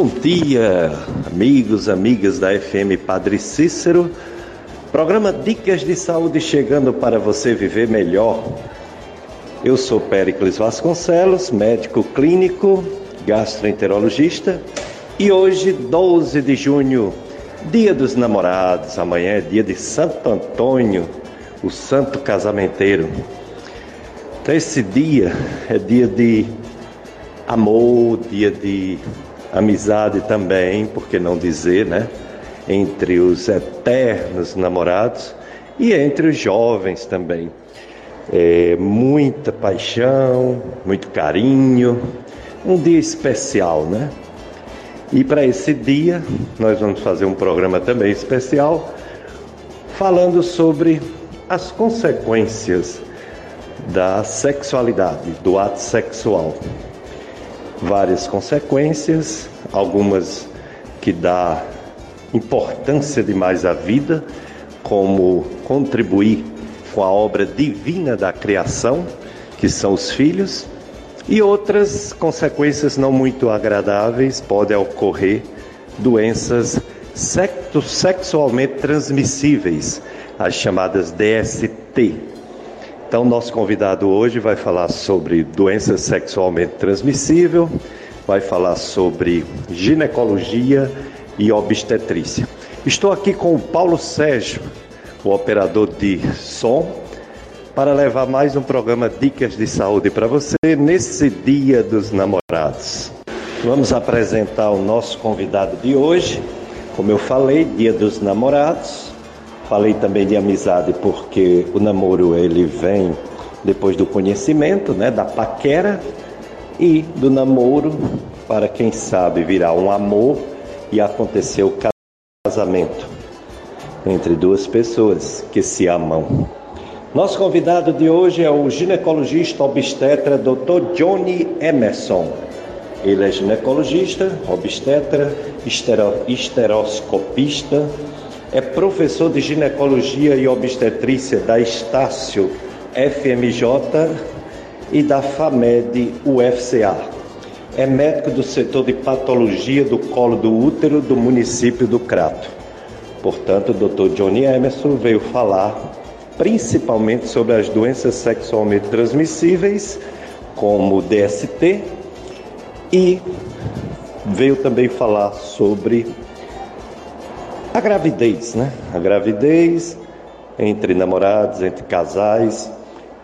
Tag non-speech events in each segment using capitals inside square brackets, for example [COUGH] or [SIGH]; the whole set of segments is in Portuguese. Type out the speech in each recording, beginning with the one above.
Bom dia, amigos, amigas da FM Padre Cícero. Programa Dicas de Saúde chegando para você viver melhor. Eu sou Péricles Vasconcelos, médico clínico, gastroenterologista, e hoje, 12 de junho, dia dos namorados, amanhã é dia de Santo Antônio, o santo casamenteiro. Então, esse dia é dia de amor, dia de amizade também, por que não dizer, né? Entre os eternos namorados e entre os jovens também. É, muita paixão, muito carinho, um dia especial, né? E para esse dia, nós vamos fazer um programa também especial falando sobre as consequências da sexualidade, do ato sexual várias consequências, algumas que dá importância demais à vida, como contribuir com a obra divina da criação, que são os filhos, e outras consequências não muito agradáveis podem ocorrer doenças sexualmente transmissíveis, as chamadas DST, então, nosso convidado hoje vai falar sobre doença sexualmente transmissível, vai falar sobre ginecologia e obstetrícia. Estou aqui com o Paulo Sérgio, o operador de som, para levar mais um programa Dicas de Saúde para você nesse Dia dos Namorados. Vamos apresentar o nosso convidado de hoje. Como eu falei, Dia dos Namorados. Falei também de amizade porque o namoro ele vem depois do conhecimento, né, da paquera e do namoro para quem sabe virar um amor e acontecer o casamento entre duas pessoas que se amam. Nosso convidado de hoje é o ginecologista obstetra Dr. Johnny Emerson. Ele é ginecologista, obstetra, esteroscopista, é professor de ginecologia e obstetrícia da Estácio FMJ e da FAMED UFCA. É médico do setor de patologia do colo do útero do município do Crato. Portanto, o Dr. Johnny Emerson veio falar principalmente sobre as doenças sexualmente transmissíveis, como DST, e veio também falar sobre a gravidez, né? A gravidez entre namorados, entre casais.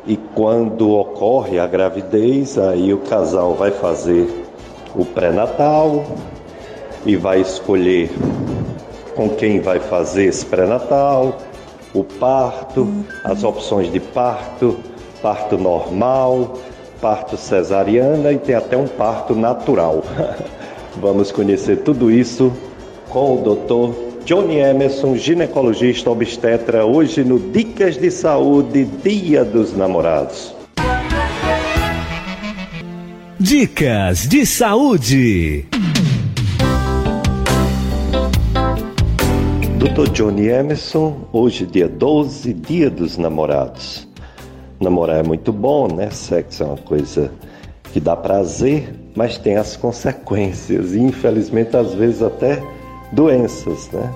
E quando ocorre a gravidez, aí o casal vai fazer o pré-natal e vai escolher com quem vai fazer esse pré-natal, o parto, as opções de parto, parto normal, parto cesariana e tem até um parto natural. [LAUGHS] Vamos conhecer tudo isso com o doutor Johnny Emerson, ginecologista obstetra, hoje no Dicas de Saúde, Dia dos Namorados. Dicas de Saúde. Dr. Johnny Emerson, hoje dia 12, Dia dos Namorados. Namorar é muito bom, né? Sexo é uma coisa que dá prazer, mas tem as consequências e infelizmente às vezes até doenças, né?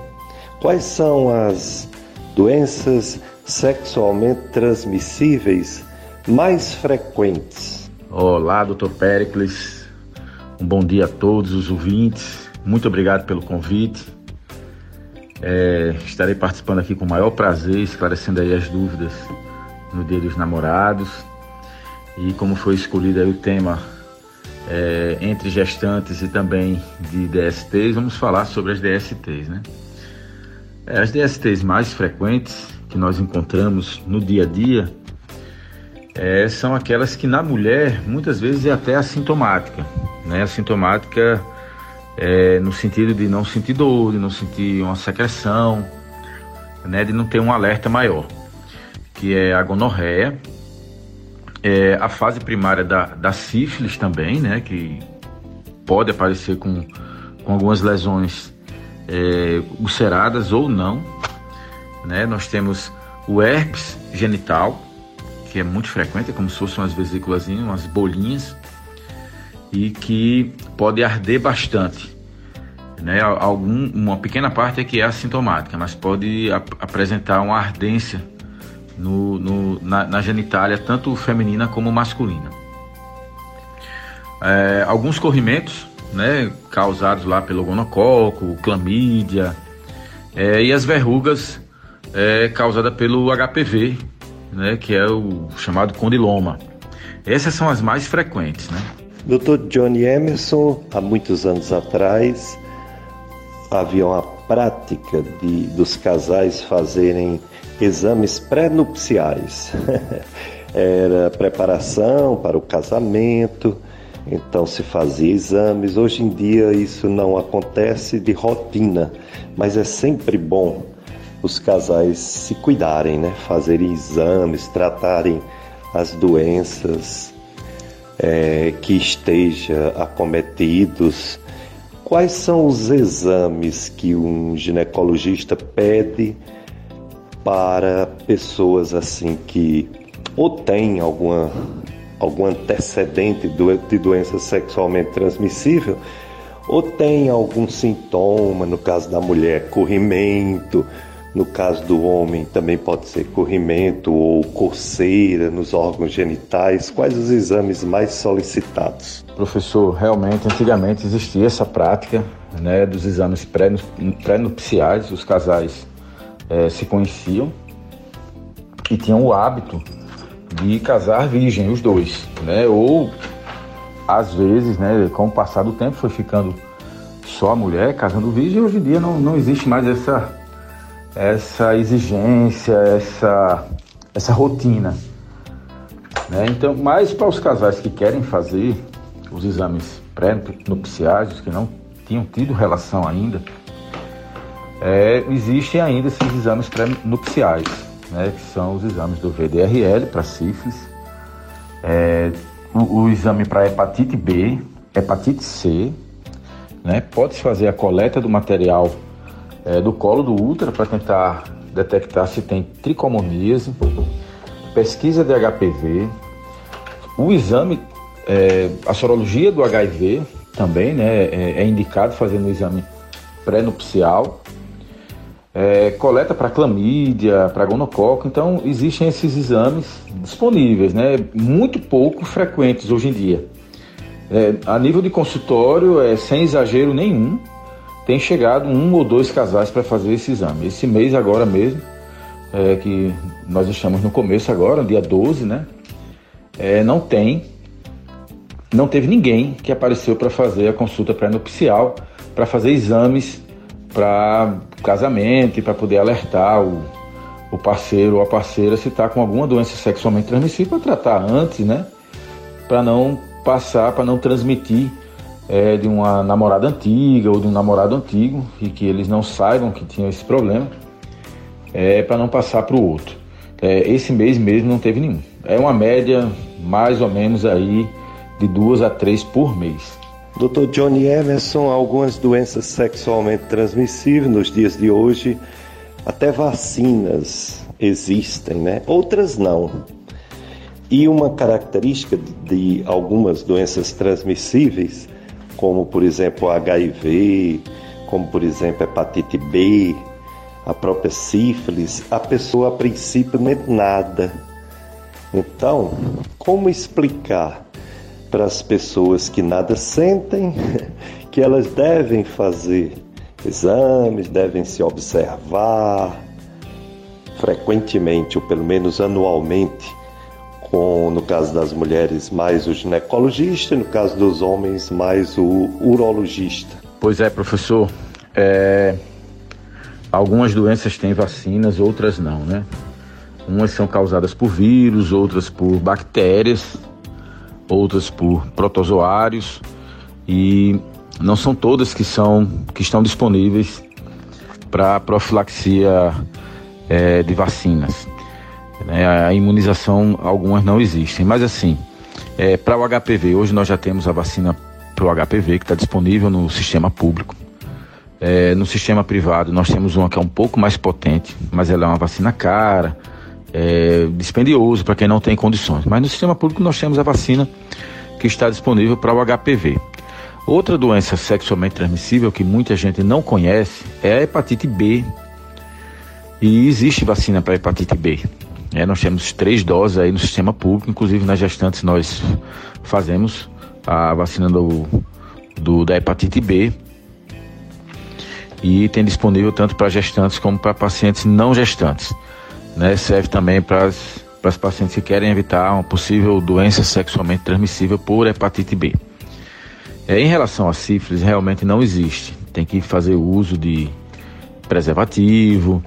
Quais são as doenças sexualmente transmissíveis mais frequentes? Olá, doutor Pericles. Um bom dia a todos os ouvintes. Muito obrigado pelo convite. É, estarei participando aqui com o maior prazer, esclarecendo aí as dúvidas no Dia dos Namorados. E como foi escolhido aí o tema é, entre gestantes e também de DSTs, vamos falar sobre as DSTs, né? É, as DSTs mais frequentes que nós encontramos no dia a dia é, são aquelas que na mulher muitas vezes é até assintomática, né? Assintomática é, no sentido de não sentir dor, de não sentir uma secreção, né? De não ter um alerta maior, que é a gonorreia, é, a fase primária da, da sífilis também, né? Que pode aparecer com, com algumas lesões é, ulceradas ou não. Né? Nós temos o herpes genital, que é muito frequente, é como se fossem umas vesículas, umas bolinhas, e que pode arder bastante. Né, algum, uma pequena parte é que é assintomática, mas pode ap apresentar uma ardência no, no, na, na, genitália, tanto feminina como masculina. É, alguns corrimentos né, causados lá pelo gonococo, clamídia, é, e as verrugas é, causadas pelo HPV, né, que é o chamado condiloma. Essas são as mais frequentes, né? Dr. Johnny Emerson, há muitos anos atrás, havia uma prática de, dos casais fazerem exames pré-nupciais. [LAUGHS] Era preparação para o casamento, então se fazia exames. Hoje em dia isso não acontece de rotina, mas é sempre bom os casais se cuidarem, né? Fazerem exames, tratarem as doenças é, que esteja acometidos. Quais são os exames que um ginecologista pede para pessoas assim que ou têm alguma algum antecedente de doença sexualmente transmissível ou tem algum sintoma, no caso da mulher, corrimento, no caso do homem também pode ser corrimento ou coceira nos órgãos genitais. Quais os exames mais solicitados? Professor, realmente antigamente existia essa prática né, dos exames pré-nupciais, os casais é, se conheciam e tinham o hábito de casar virgem, os dois, né? Ou às vezes, né, com o passar do tempo foi ficando só a mulher casando virgem, hoje em dia não, não existe mais essa essa exigência, essa essa rotina. Né? Então, mais para os casais que querem fazer os exames pré-nupciais, que não tinham tido relação ainda, é, existem ainda esses exames pré-nupciais né, que são os exames do VDRL para sífilis, é, o, o, exame para hepatite B, hepatite C, né, pode-se fazer a coleta do material é, do colo do útero para tentar detectar se tem tricomoníase, pesquisa de HPV, o exame, é, a sorologia do HIV também, né, é, é indicado fazendo o exame pré-nupcial é, coleta para clamídia, para gonococo. Então, existem esses exames disponíveis, né? muito pouco frequentes hoje em dia. É, a nível de consultório, é, sem exagero nenhum, tem chegado um ou dois casais para fazer esse exame. Esse mês, agora mesmo, é, que nós estamos no começo agora, dia 12, né? É, não tem, não teve ninguém que apareceu para fazer a consulta pré-nupcial, para fazer exames para casamento e para poder alertar o, o parceiro ou a parceira se está com alguma doença sexualmente transmissível para tratar antes, né? Para não passar, para não transmitir é, de uma namorada antiga ou de um namorado antigo e que eles não saibam que tinham esse problema, é, para não passar para o outro. É, esse mês mesmo não teve nenhum. É uma média mais ou menos aí de duas a três por mês. Dr. Johnny Emerson, algumas doenças sexualmente transmissíveis nos dias de hoje, até vacinas existem, né? Outras não. E uma característica de algumas doenças transmissíveis, como por exemplo HIV, como por exemplo hepatite B, a própria sífilis, a pessoa a princípio não é nada. Então, como explicar para as pessoas que nada sentem, [LAUGHS] que elas devem fazer exames, devem se observar frequentemente, ou pelo menos anualmente, com, no caso das mulheres, mais o ginecologista, no caso dos homens, mais o urologista. Pois é, professor. É... Algumas doenças têm vacinas, outras não, né? Umas são causadas por vírus, outras por bactérias, outras por protozoários e não são todas que são que estão disponíveis para profilaxia é, de vacinas. Né? A imunização algumas não existem, mas assim é, para o HPV hoje nós já temos a vacina para o HPV que está disponível no sistema público. É, no sistema privado nós temos uma que é um pouco mais potente, mas ela é uma vacina cara é, dispendioso para quem não tem condições. Mas no sistema público nós temos a vacina que está disponível para o HPV. Outra doença sexualmente transmissível que muita gente não conhece é a hepatite B. E existe vacina para hepatite B. É, nós temos três doses aí no sistema público, inclusive nas gestantes nós fazemos a vacina do, do da hepatite B. E tem disponível tanto para gestantes como para pacientes não gestantes. Né? Serve também para as pacientes que querem evitar uma possível doença sexualmente transmissível por hepatite B. É, em relação à sífilis, realmente não existe. Tem que fazer uso de preservativo,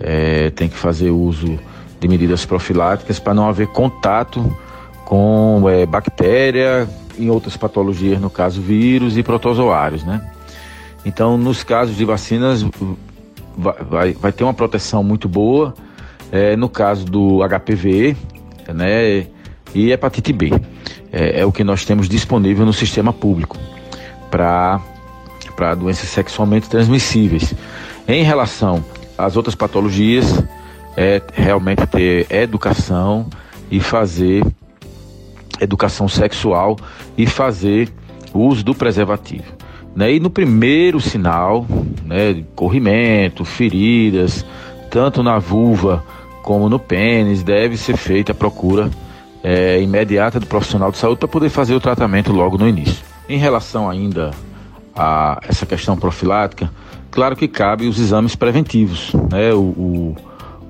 é, tem que fazer uso de medidas profiláticas para não haver contato com é, bactéria, em outras patologias, no caso vírus e protozoários, né? Então, nos casos de vacinas, vai, vai, vai ter uma proteção muito boa. É, no caso do HPV, né? E hepatite B é, é o que nós temos disponível no sistema público para doenças sexualmente transmissíveis. Em relação às outras patologias, é realmente ter educação e fazer educação sexual e fazer uso do preservativo. Né? E no primeiro sinal, né, corrimento, feridas, tanto na vulva como no pênis, deve ser feita a procura é, imediata do profissional de saúde para poder fazer o tratamento logo no início. Em relação ainda a essa questão profilática, claro que cabe os exames preventivos, né? O, o,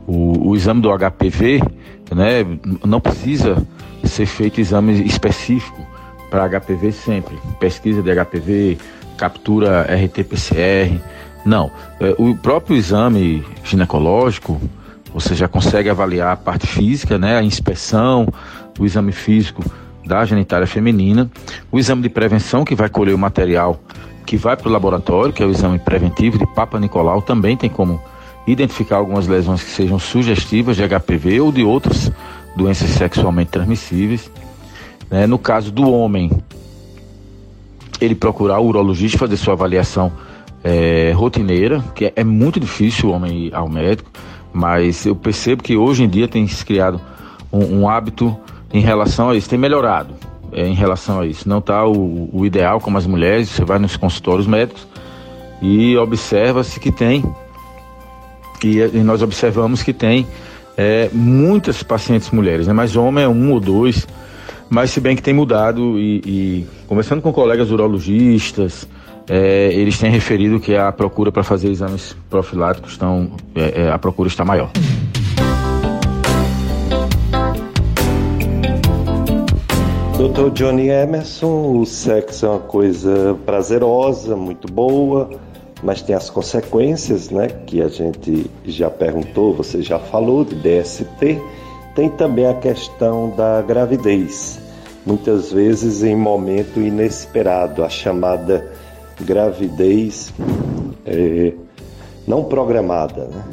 o, o exame do HPV, né? Não precisa ser feito exame específico para HPV sempre. Pesquisa de HPV, captura RT-PCR. Não, é, o próprio exame ginecológico, você já consegue avaliar a parte física, né? A inspeção, o exame físico da genitália feminina, o exame de prevenção, que vai colher o material que vai para o laboratório, que é o exame preventivo de Papa Nicolau, também tem como identificar algumas lesões que sejam sugestivas de HPV ou de outras doenças sexualmente transmissíveis. Né? No caso do homem, ele procurar o urologista fazer sua avaliação é, rotineira, que é, é muito difícil o homem ir ao médico, mas eu percebo que hoje em dia tem se criado um, um hábito em relação a isso, tem melhorado é, em relação a isso. Não está o, o, ideal como as mulheres, você vai nos consultórios médicos e observa-se que tem, e, e, nós observamos que tem é, muitas pacientes mulheres, né? mas homem é um ou dois, mas se bem que tem mudado e, e conversando com colegas urologistas, é, eles têm referido que a procura para fazer exames profiláticos estão, é, é a procura está maior. Doutor Johnny Emerson, o sexo é uma coisa prazerosa, muito boa, mas tem as consequências, né? Que a gente já perguntou, você já falou de DST. Tem também a questão da gravidez, muitas vezes em momento inesperado, a chamada gravidez é, não programada, né?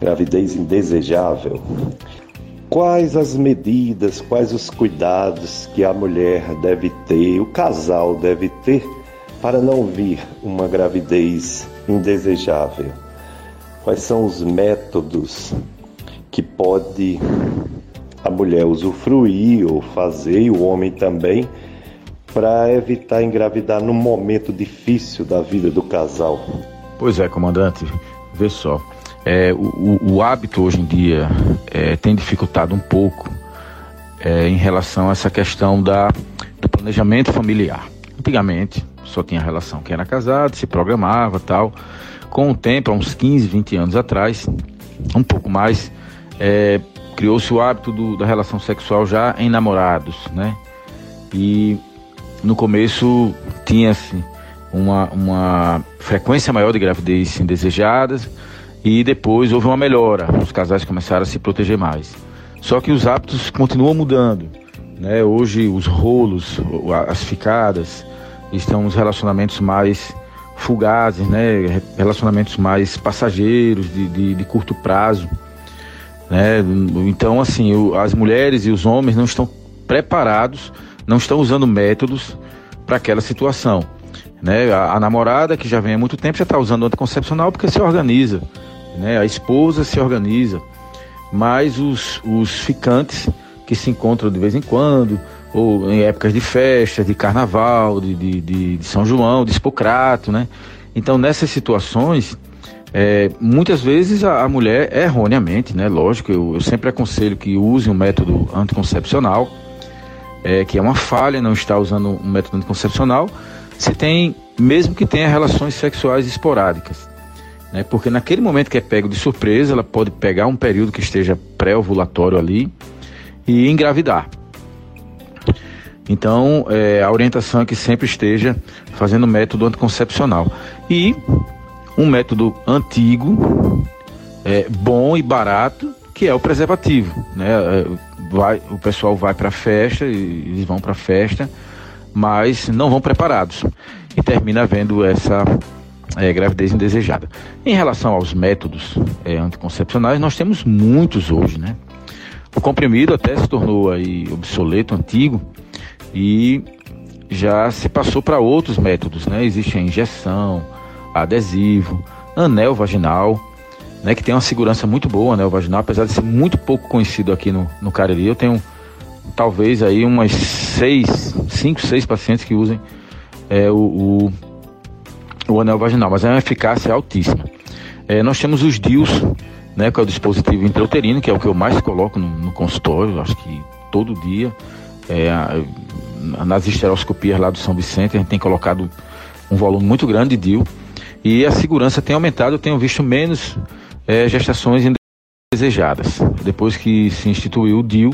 gravidez indesejável. Quais as medidas, quais os cuidados que a mulher deve ter, o casal deve ter para não vir uma gravidez indesejável? Quais são os métodos que pode a mulher usufruir ou fazer, e o homem também, para evitar engravidar num momento difícil da vida do casal? Pois é, comandante, vê só. É, o, o, hábito hoje em dia é, tem dificultado um pouco é, em relação a essa questão da, do planejamento familiar. Antigamente só tinha relação quem era casado, se programava tal. Com o tempo, há uns 15, 20 anos atrás, um pouco mais, é, criou-se o hábito do, da relação sexual já em namorados, né? E no começo tinha-se uma, uma frequência maior de gravidez indesejadas, e depois houve uma melhora, os casais começaram a se proteger mais. Só que os hábitos continuam mudando. Né? Hoje os rolos, as ficadas, estão os relacionamentos mais fugazes, né? relacionamentos mais passageiros, de, de, de curto prazo. Né? Então, assim, as mulheres e os homens não estão preparados, não estão usando métodos para aquela situação. Né? A, a, namorada, que já vem há muito tempo, já está usando anticoncepcional porque se organiza né? A esposa se organiza, mas os, os ficantes que se encontram de vez em quando, ou em épocas de festa, de carnaval, de, de, de, de São João, de Espocrato, né? Então, nessas situações, é, muitas vezes a, a, mulher, erroneamente, né? Lógico, eu, eu, sempre aconselho que use um método anticoncepcional, é, que é uma falha não estar usando um método anticoncepcional, se tem, mesmo que tenha relações sexuais esporádicas. Né? Porque naquele momento que é pego de surpresa, ela pode pegar um período que esteja pré-ovulatório ali e engravidar. Então, é, a orientação é que sempre esteja fazendo método anticoncepcional. E um método antigo, é, bom e barato, que é o preservativo. Né? É, vai, o pessoal vai para a festa, eles vão para a festa, mas não vão preparados e termina havendo essa é, gravidez indesejada. Em relação aos métodos é, anticoncepcionais, nós temos muitos hoje, né? O comprimido até se tornou aí obsoleto, antigo e já se passou para outros métodos, né? Existe a injeção, adesivo, anel vaginal, né, que tem uma segurança muito boa, anel vaginal, apesar de ser muito pouco conhecido aqui no, no Cariri. Eu tenho talvez aí umas seis, cinco, seis pacientes que usem é, o, o, o, anel vaginal, mas é uma eficácia altíssima. É, nós temos os DIUs, né, que é o dispositivo intrauterino, que é o que eu mais coloco no, no consultório, acho que todo dia. É, nas esteroscopias lá do São Vicente, a gente tem colocado um volume muito grande de DIU e a segurança tem aumentado. Eu tenho visto menos é, gestações indesejadas depois que se instituiu o DIU,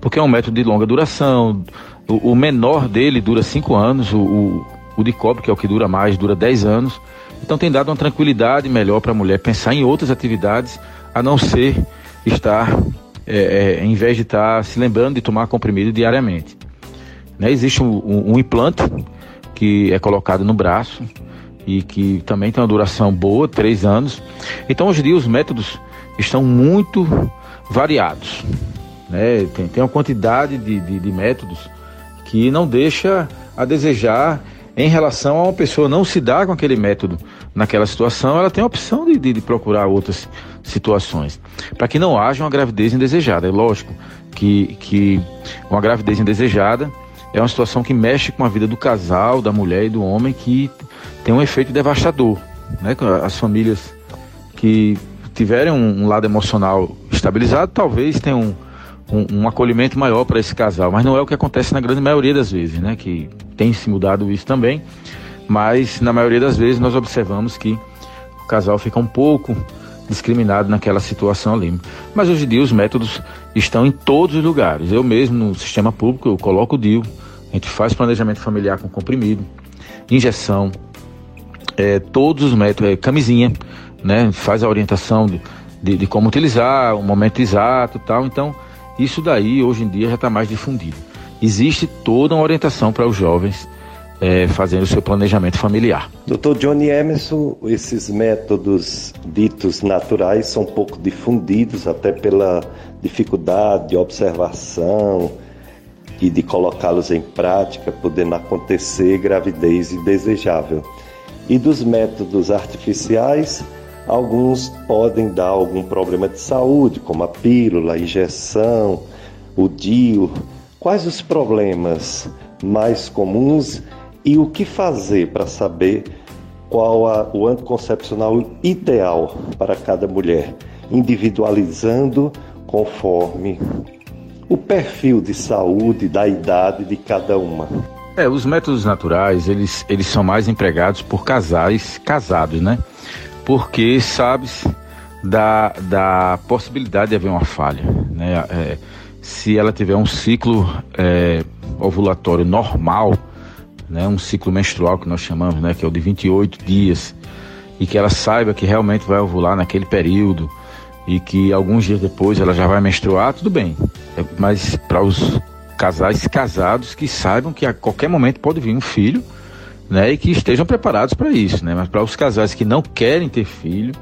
porque é um método de longa duração. O, o menor dele dura 5 anos, o, o, o de cobre, que é o que dura mais, dura 10 anos. Então tem dado uma tranquilidade melhor para a mulher pensar em outras atividades, a não ser estar, é, é, em vez de estar se lembrando de tomar comprimido diariamente. Né? Existe um, um, um implante que é colocado no braço, e que também tem uma duração boa, três anos. Então, hoje em dia, os métodos estão muito variados. Né? Tem, tem uma quantidade de, de, de métodos que não deixa a desejar em relação a uma pessoa não se dar com aquele método naquela situação, ela tem a opção de, de, de procurar outras situações. Para que não haja uma gravidez indesejada. É lógico que, que uma gravidez indesejada é uma situação que mexe com a vida do casal, da mulher e do homem, que tem um efeito devastador. Né? As famílias que tiverem um, lado emocional estabilizado, talvez tenham um, um, um acolhimento maior para esse casal, mas não é o que acontece na grande maioria das vezes, né? Que tem se mudado isso também, mas na maioria das vezes nós observamos que o casal fica um pouco discriminado naquela situação ali. Mas hoje em dia os métodos estão em todos os lugares. Eu mesmo no sistema público eu coloco o DIU, a gente faz planejamento familiar com comprimido, injeção, é, todos os métodos, é, camisinha, né? Faz a orientação de, de, de, como utilizar, o momento exato tal. Então, isso daí hoje em dia já está mais difundido. Existe toda uma orientação para os jovens é, fazendo o seu planejamento familiar. Doutor Johnny Emerson, esses métodos ditos naturais são pouco difundidos, até pela dificuldade de observação e de colocá-los em prática, podendo acontecer gravidez indesejável. E dos métodos artificiais, alguns podem dar algum problema de saúde, como a pílula, a injeção, o DIU. Quais os problemas mais comuns e o que fazer para saber qual a, o anticoncepcional ideal para cada mulher, individualizando conforme o perfil de saúde da idade de cada uma. É, os métodos naturais, eles, eles são mais empregados por casais casados, né? Porque sabes da, da possibilidade de haver uma falha, né? É, se ela tiver um ciclo é, ovulatório normal, né? Um ciclo menstrual que nós chamamos, né? Que é o de 28 dias, e que ela saiba que realmente vai ovular naquele período, e que alguns dias depois ela já vai menstruar, tudo bem. É, mas para os casais casados que saibam que a qualquer momento pode vir um filho, né, e que estejam preparados para isso, né? Mas para os casais que não querem ter filho,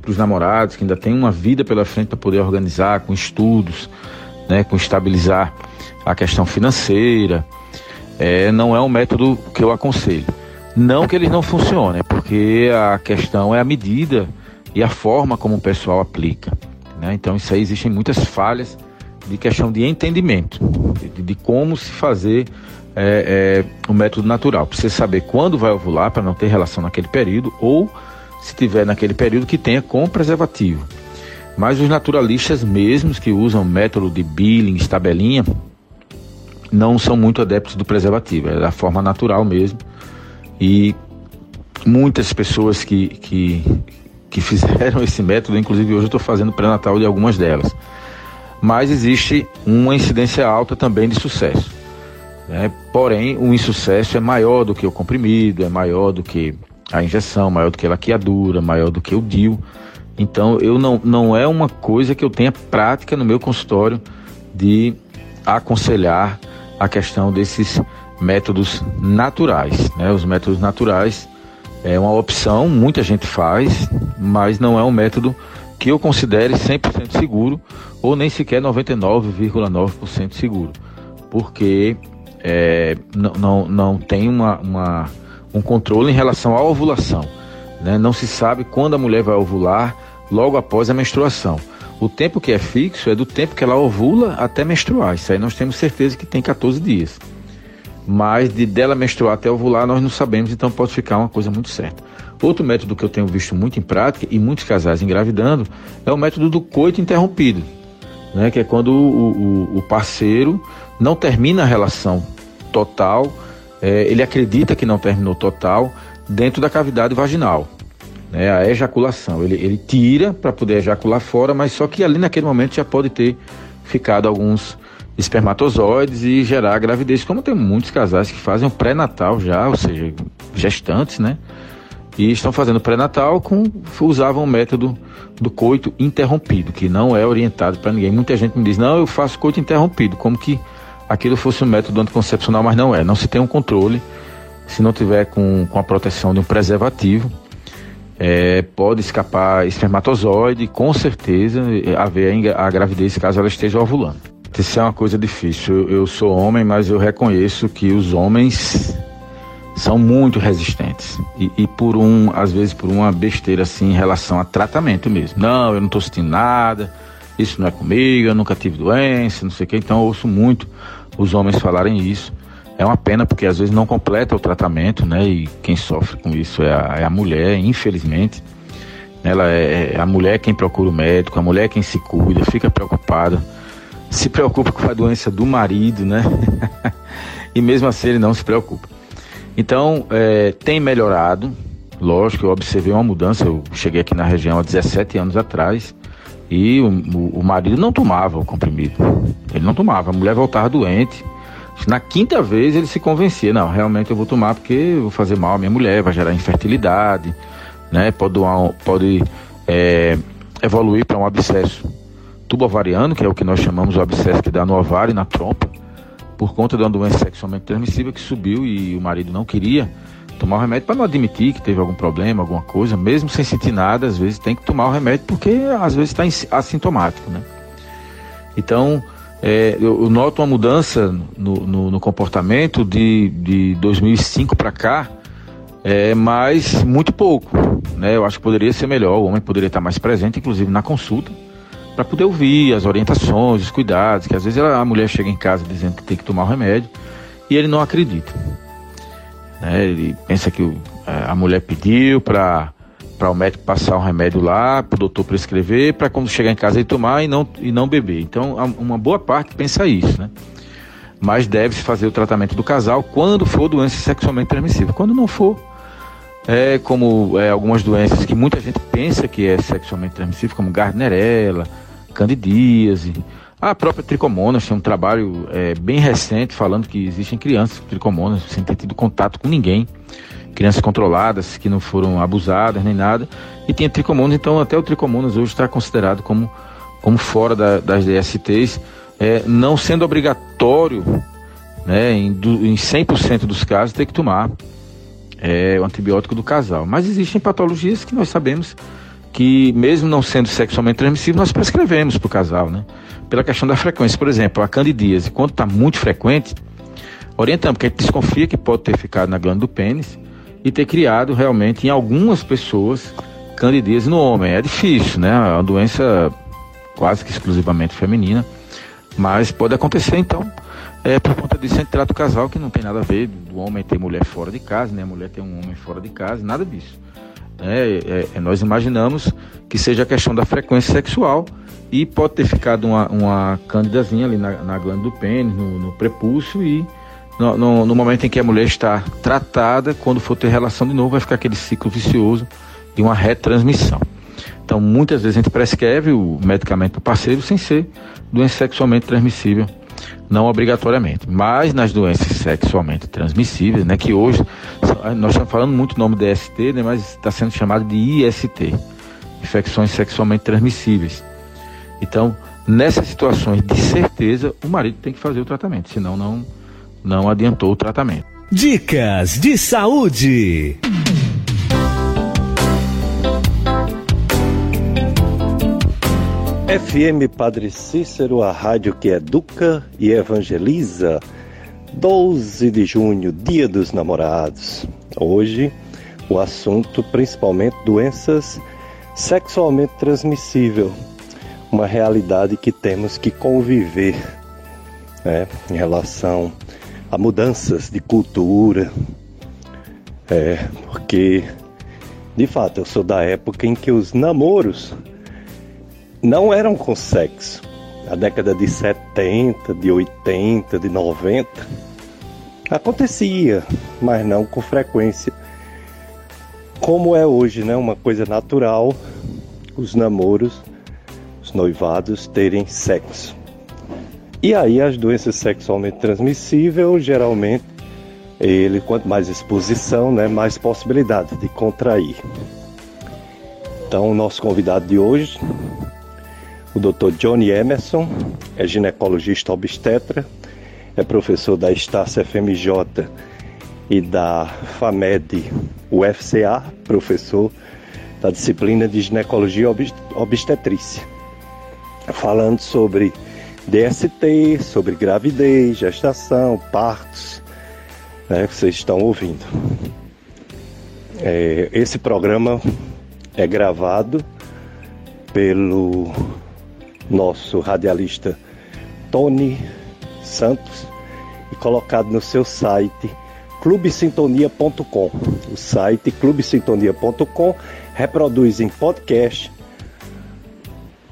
para os namorados que ainda têm uma vida pela frente para poder organizar com estudos, né, com estabilizar a questão financeira, é, não é um método que eu aconselho. Não que eles não funcionem, porque a questão é a medida e a forma como o pessoal aplica. Né? Então isso aí existem muitas falhas de questão de entendimento, de, de como se fazer é, é, o método natural. Precisa saber quando vai ovular para não ter relação naquele período, ou se tiver naquele período que tenha com preservativo. Mas os naturalistas mesmos que usam método de Billings, tabelinha, não são muito adeptos do preservativo, é da forma natural mesmo. E muitas pessoas que, que, que fizeram [LAUGHS] esse método, inclusive hoje eu estou fazendo pré-natal de algumas delas. Mas existe uma incidência alta também de sucesso. Né? Porém, o insucesso é maior do que o comprimido, é maior do que a injeção, maior do que a laqueadura, maior do que o DIL. Então, eu não, não é uma coisa que eu tenha prática no meu consultório de aconselhar a questão desses métodos naturais. Né? Os métodos naturais é uma opção, muita gente faz, mas não é um método que eu considere 100% seguro ou nem sequer 99,9% seguro, porque é, não, não, não tem uma, uma, um controle em relação à ovulação. Né? Não se sabe quando a mulher vai ovular logo após a menstruação. O tempo que é fixo é do tempo que ela ovula até menstruar. Isso aí nós temos certeza que tem 14 dias. Mas de dela menstruar até ovular nós não sabemos, então pode ficar uma coisa muito certa. Outro método que eu tenho visto muito em prática e muitos casais engravidando é o método do coito interrompido, né? que é quando o, o, o parceiro não termina a relação total, é, ele acredita que não terminou total dentro da cavidade vaginal né, a ejaculação. Ele, ele tira para poder ejacular fora, mas só que ali naquele momento já pode ter ficado alguns espermatozoides e gerar gravidez, como tem muitos casais que fazem o pré-natal já, ou seja, gestantes, né? E estão fazendo pré-natal com usavam o método do coito interrompido, que não é orientado para ninguém. Muita gente me diz: "Não, eu faço coito interrompido", como que aquilo fosse um método anticoncepcional, mas não é. Não se tem um controle se não tiver com, com a proteção de um preservativo é, pode escapar espermatozoide, com certeza haver a gravidez caso ela esteja ovulando. Isso é uma coisa difícil. Eu, eu sou homem, mas eu reconheço que os homens são muito resistentes. E, e, por um, às vezes por uma besteira assim em relação a tratamento mesmo. Não, eu não estou sentindo nada, isso não é comigo, eu nunca tive doença, não sei o que. Então eu ouço muito os homens falarem isso. É uma pena porque às vezes não completa o tratamento, né? E quem sofre com isso é a, é a mulher, infelizmente. Ela é, é a mulher quem procura o médico, a mulher quem se cuida, fica preocupada, se preocupa com a doença do marido, né? [LAUGHS] e mesmo assim ele não se preocupa. Então, é, tem melhorado, lógico, eu observei uma mudança. Eu cheguei aqui na região há 17 anos atrás e o, o, o marido não tomava o comprimido. Ele não tomava, a mulher voltava doente na quinta vez ele se convencia, não, realmente eu vou tomar porque vou fazer mal à minha mulher, vai gerar infertilidade, né? Pode, doar, pode é, evoluir para um abscesso tubovariano, que é o que nós chamamos de abscesso que dá no ovário e na trompa, por conta de uma doença sexualmente transmissível que subiu e o marido não queria tomar o remédio para não admitir que teve algum problema, alguma coisa, mesmo sem sentir nada, às vezes tem que tomar o remédio porque às vezes está assintomático, né? Então, é, eu, noto uma mudança no, no, no comportamento de, de 2005 para cá, é, mas muito pouco. Né? Eu acho que poderia ser melhor, o homem poderia estar mais presente, inclusive na consulta, para poder ouvir as orientações, os cuidados, que às vezes a mulher chega em casa dizendo que tem que tomar o remédio e ele não acredita. Né? Ele pensa que é, a mulher pediu para para o médico passar um remédio lá, para o doutor prescrever, para quando chegar em casa ele tomar e não, e não beber. Então, uma boa parte pensa isso, né? Mas deve-se fazer o tratamento do casal quando for doença sexualmente transmissível. Quando não for, é como é, algumas doenças que muita gente pensa que é sexualmente transmissível, como Gardnerella, candidíase, a própria tricomonas tem um trabalho é, bem recente falando que existem crianças com tricomonas sem ter tido contato com ninguém crianças controladas, que não foram abusadas nem nada, e tinha tricomonas, então até o tricomonas hoje está considerado como, como fora da, das DSTs, é, não sendo obrigatório, né, em, em 100% dos casos, ter que tomar é, o antibiótico do casal. Mas existem patologias que nós sabemos que, mesmo não sendo sexualmente transmissível, nós prescrevemos para o casal, né? Pela questão da frequência. Por exemplo, a candidíase, quando está muito frequente, orientamos, porque a gente desconfia que pode ter ficado na glândula do pênis, e ter criado realmente em algumas pessoas candidíase no homem. É difícil, né? É uma doença quase que exclusivamente feminina. Mas pode acontecer então, é por conta disso a gente trata o casal que não tem nada a ver do homem ter mulher fora de casa, né? A mulher ter um homem fora de casa, nada disso. É, é, é, nós imaginamos que seja a questão da frequência sexual e pode ter ficado uma, uma cândidazinha ali na, na glândula do pênis, no, no prepúcio e no, no, no, momento em que a mulher está tratada, quando for ter relação de novo, vai ficar aquele ciclo vicioso de uma retransmissão. Então, muitas vezes a gente prescreve o medicamento para o parceiro sem ser doença sexualmente transmissível, não obrigatoriamente. Mas nas doenças sexualmente transmissíveis, né, que hoje nós estamos falando muito do nome DST, né, mas está sendo chamado de IST, infecções sexualmente transmissíveis. Então, nessas situações, de certeza, o marido tem que fazer o tratamento, senão não, não adiantou o tratamento. Dicas de saúde. FM Padre Cícero, a rádio que educa e evangeliza. 12 de junho, Dia dos Namorados. Hoje, o assunto principalmente doenças sexualmente transmissíveis uma realidade que temos que conviver né, em relação a mudanças de cultura. É, porque, de fato, eu sou da época em que os namoros não eram com sexo. A década de 70, de 80, de 90 acontecia, mas não com frequência. Como é hoje, né? Uma coisa natural, os namoros os noivados terem sexo. E aí as doenças sexualmente transmissíveis, geralmente, ele quanto mais exposição, né, mais possibilidade de contrair. Então, o nosso convidado de hoje, o Dr. Johnny Emerson, é ginecologista obstetra, é professor da Estácia FMJ e da FAMED UFCA, professor da disciplina de ginecologia obstetrícia falando sobre DST, sobre gravidez, gestação, partos, né, que vocês estão ouvindo. É, esse programa é gravado pelo nosso radialista Tony Santos e colocado no seu site clubesintonia.com. O site clubesintonia.com reproduz em podcast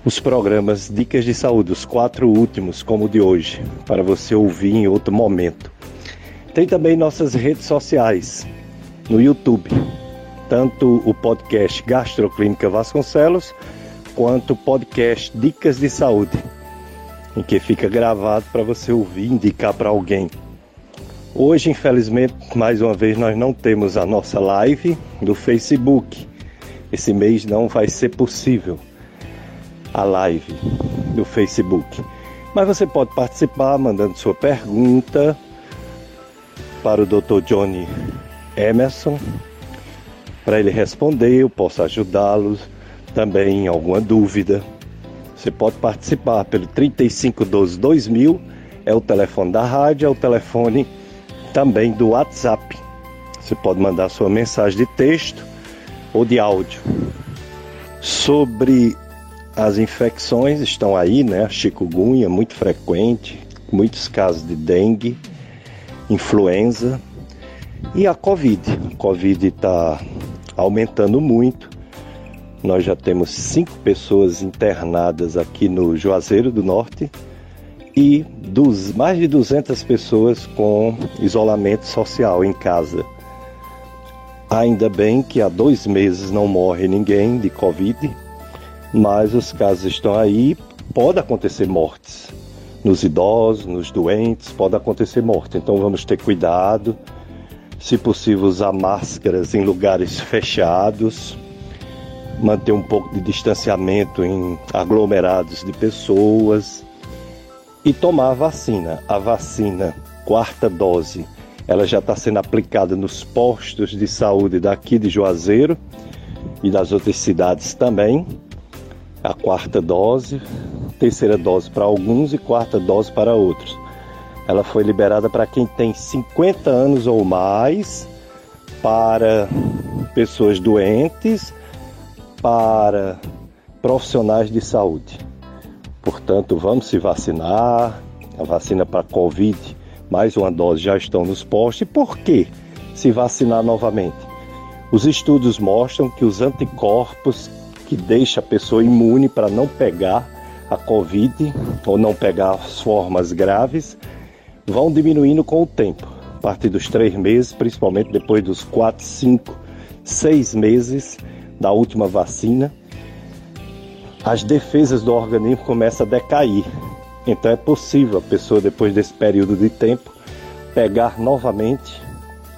os programas Dicas de Saúde, os quatro últimos, como o de hoje, para você ouvir em outro momento. Tem também nossas redes sociais no YouTube, tanto o podcast Gastroclínica Vasconcelos, quanto o podcast Dicas de Saúde, em que fica gravado para você ouvir e indicar para alguém. Hoje, infelizmente, mais uma vez, nós não temos a nossa live do Facebook. Esse mês não vai ser possível a live do Facebook. Mas você pode participar mandando sua pergunta para o Dr. Johnny Emerson, para ele responder, eu posso ajudá-los também em alguma dúvida. Você pode participar pelo 3512 2000, é o telefone da rádio, é o telefone também do WhatsApp. Você pode mandar sua mensagem de texto ou de áudio. Sobre as infecções estão aí, né? Chikungunya muito frequente, muitos casos de dengue, influenza e a Covid. A Covid está aumentando muito. Nós já temos cinco pessoas internadas aqui no Juazeiro do Norte e dos, mais de 200 pessoas com isolamento social em casa. Ainda bem que há dois meses não morre ninguém de Covid mas os casos estão aí, pode acontecer mortes. Nos idosos, nos doentes, pode acontecer morte. Então vamos ter cuidado. Se possível, usar máscaras em lugares [LAUGHS] fechados, manter um pouco de distanciamento em aglomerados de pessoas e tomar a vacina. A vacina, quarta dose, ela já está sendo aplicada nos postos de saúde daqui de Juazeiro e das outras cidades também a quarta dose, terceira dose para alguns e quarta dose para outros. Ela foi liberada para quem tem 50 anos ou mais, para pessoas doentes, para profissionais de saúde. Portanto, vamos se vacinar. A vacina para Covid, mais uma dose já estão nos postos. E por que se vacinar novamente? Os estudos mostram que os anticorpos que deixa a pessoa imune para não pegar a Covid ou não pegar as formas graves vão diminuindo com o tempo. A partir dos três meses, principalmente depois dos quatro, cinco, seis meses da última vacina, as defesas do organismo começam a decair. Então é possível a pessoa, depois desse período de tempo, pegar novamente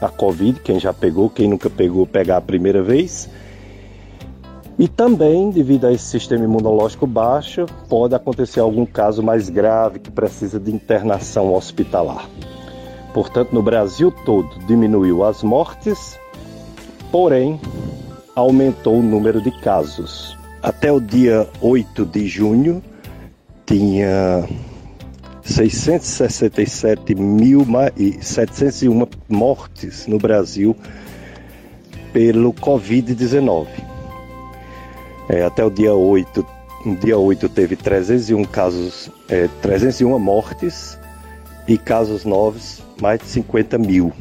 a Covid, quem já pegou, quem nunca pegou, pegar a primeira vez. E também, devido a esse sistema imunológico baixo, pode acontecer algum caso mais grave que precisa de internação hospitalar. Portanto, no Brasil todo diminuiu as mortes, porém aumentou o número de casos. Até o dia 8 de junho, tinha 667.701 mortes no Brasil pelo Covid-19. É, até o dia 8, no dia 8 teve 301 casos, é, 301 mortes e casos novos, mais de 50 mil.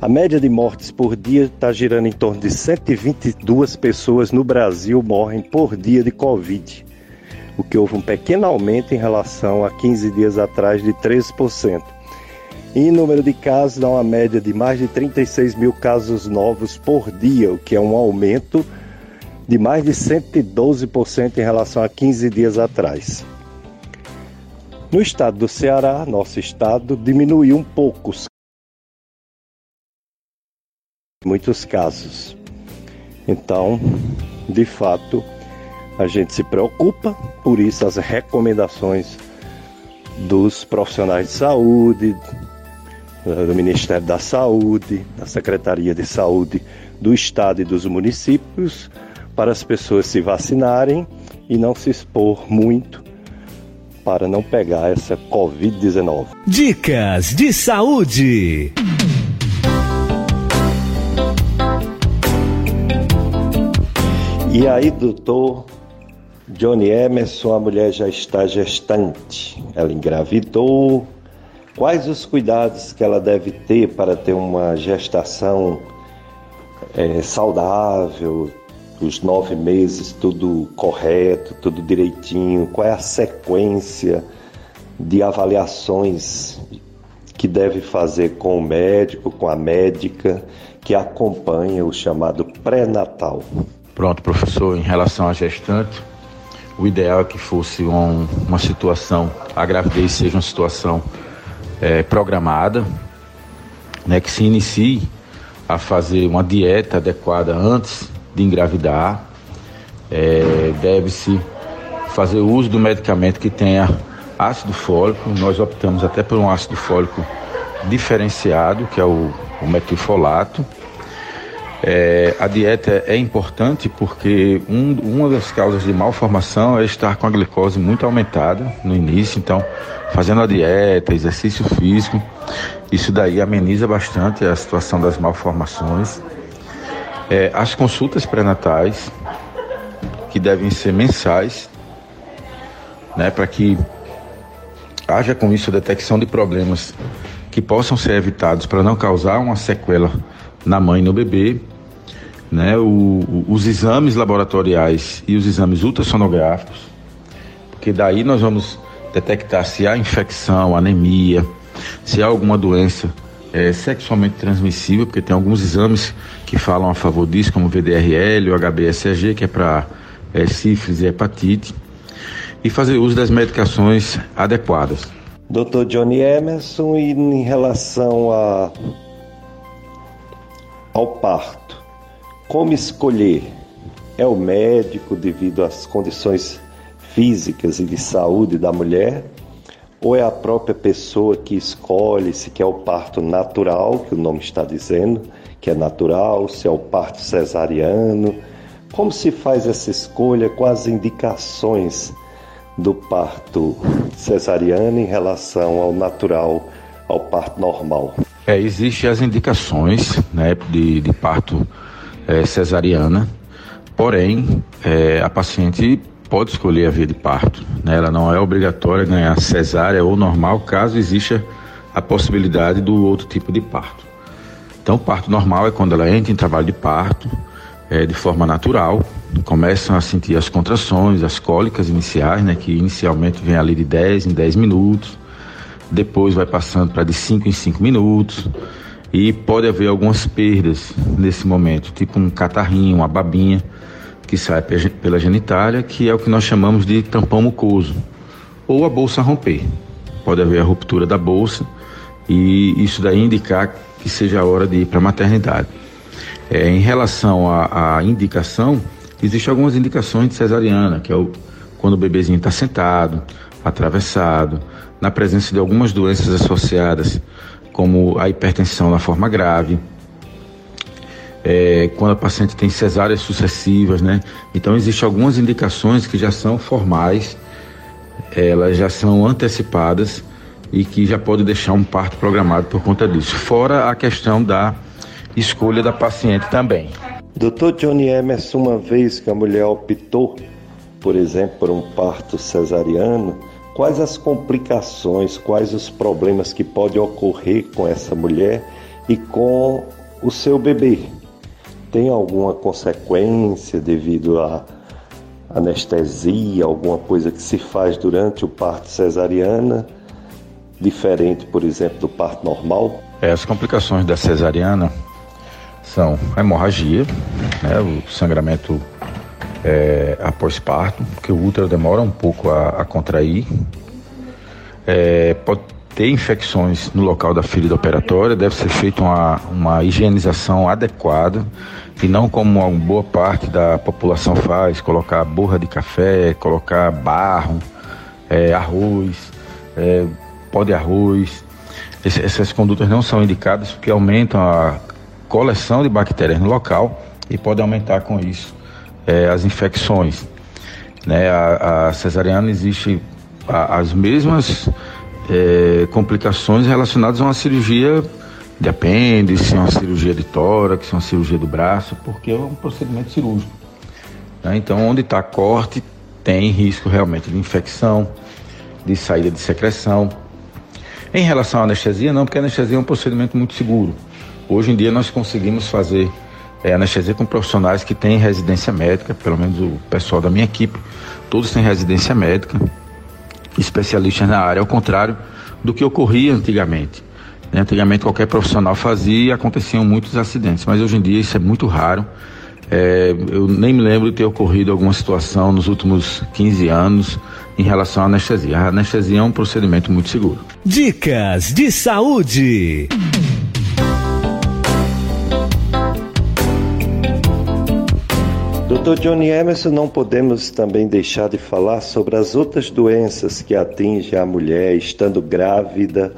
A média de mortes por dia está girando em torno de 122 pessoas no Brasil morrem por dia de Covid, o que houve um pequeno aumento em relação a 15 dias atrás de 13%. em número de casos, dá uma média de mais de 36 mil casos novos por dia, o que é um aumento de mais de 112% em relação a 15 dias atrás. No estado do Ceará, nosso estado, diminuiu um pouco muitos casos. Então, de fato, a gente se preocupa, por isso as recomendações dos profissionais de saúde, do Ministério da Saúde, da Secretaria de Saúde do Estado e dos municípios, para as pessoas se vacinarem e não se expor muito para não pegar essa Covid-19. Dicas de saúde. E aí, doutor Johnny Emerson, a mulher já está gestante. Ela engravidou. Quais os cuidados que ela deve ter para ter uma gestação é, saudável, os nove meses, tudo correto, tudo direitinho? Qual é a sequência de avaliações que deve fazer com o médico, com a médica que acompanha o chamado pré-natal? Pronto, professor, em relação à gestante, o ideal é que fosse um, uma situação, a gravidez seja uma situação é, programada, né, que se inicie a fazer uma dieta adequada antes de engravidar. É, Deve-se fazer uso do medicamento que tenha ácido fólico. Nós optamos até por um ácido fólico diferenciado, que é o, o metilfolato é, a dieta é importante porque um, uma das causas de malformação é estar com a glicose muito aumentada no início, então fazendo a dieta, exercício físico, isso daí ameniza bastante a situação das malformações. É, as consultas pré-natais, que devem ser mensais, né, para que haja com isso a detecção de problemas que possam ser evitados para não causar uma sequela na mãe e no bebê né, o, os exames laboratoriais e os exames ultrassonográficos, porque daí nós vamos detectar se há infecção, anemia, se há alguma doença é, sexualmente transmissível, porque tem alguns exames que falam a favor disso, como VDRL, o HBsAg, que é para é, sífilis e hepatite, e fazer uso das medicações adequadas. Dr. Johnny Emerson, e em relação a, ao parto, como escolher? É o médico devido às condições físicas e de saúde da mulher? Ou é a própria pessoa que escolhe se quer o parto natural, que o nome está dizendo, que é natural, se é o parto cesariano? Como se faz essa escolha? Quais as indicações do parto cesariano em relação ao natural, ao parto normal? É, existem as indicações né, de, de parto é, cesariana, porém é, a paciente pode escolher a via de parto. Né? Ela não é obrigatória ganhar cesárea ou normal, caso exista a possibilidade do outro tipo de parto. Então, parto normal é quando ela entra em trabalho de parto, é, de forma natural, começam a sentir as contrações, as cólicas iniciais, né, que inicialmente vem ali de 10 em 10 minutos, depois vai passando para de 5 em 5 minutos, e pode haver algumas perdas nesse momento, tipo um catarrinho, uma babinha que sai pela genitália, que é o que nós chamamos de tampão mucoso, ou a bolsa romper. Pode haver a ruptura da bolsa e isso daí indicar que seja a hora de ir para a maternidade. É, em relação à, indicação, existem algumas indicações de cesariana, que é o, quando o bebezinho está sentado, atravessado, na presença de algumas doenças associadas, como a hipertensão na forma grave, é, quando a paciente tem cesáreas sucessivas, né? Então existem algumas indicações que já são formais, elas já são antecipadas e que já pode deixar um parto programado por conta disso. Fora a questão da escolha da paciente também. Doutor Johnny Emerson, uma vez que a mulher optou, por exemplo, por um parto cesariano, quais as complicações, quais os problemas que podem ocorrer com essa mulher e com o seu bebê? Tem alguma consequência devido a anestesia, alguma coisa que se faz durante o parto cesariana, diferente, por exemplo, do parto normal? É, as complicações da cesariana são hemorragia, né, o sangramento é, após parto, porque o útero demora um pouco a, a contrair. É, pode ter infecções no local da ferida operatória, deve ser feita uma, uma higienização adequada e não como uma boa parte da população faz, colocar borra de café, colocar barro, é, arroz, é, pó de arroz. Esse, essas condutas não são indicadas porque aumentam a coleção de bactérias no local e pode aumentar com isso é, as infecções. Né? A, a cesariana existe a, as mesmas é, complicações relacionadas a uma cirurgia de apêndice, uma cirurgia de tórax, uma cirurgia do braço, porque é um procedimento cirúrgico. Né? Então, onde está corte, tem risco realmente de infecção, de saída de secreção. Em relação à anestesia, não, porque a anestesia é um procedimento muito seguro. Hoje em dia nós conseguimos fazer é, anestesia com profissionais que têm residência médica, pelo menos o pessoal da minha equipe, todos têm residência médica, especialistas na área, ao contrário do que ocorria antigamente. Né, antigamente qualquer profissional fazia e aconteciam muitos acidentes, mas hoje em dia isso é muito raro. É, eu nem me lembro de ter ocorrido alguma situação nos últimos 15 anos em relação à anestesia. A anestesia é um procedimento muito seguro. Dicas de saúde. Doutor Johnny Emerson, não podemos também deixar de falar sobre as outras doenças que atingem a mulher estando grávida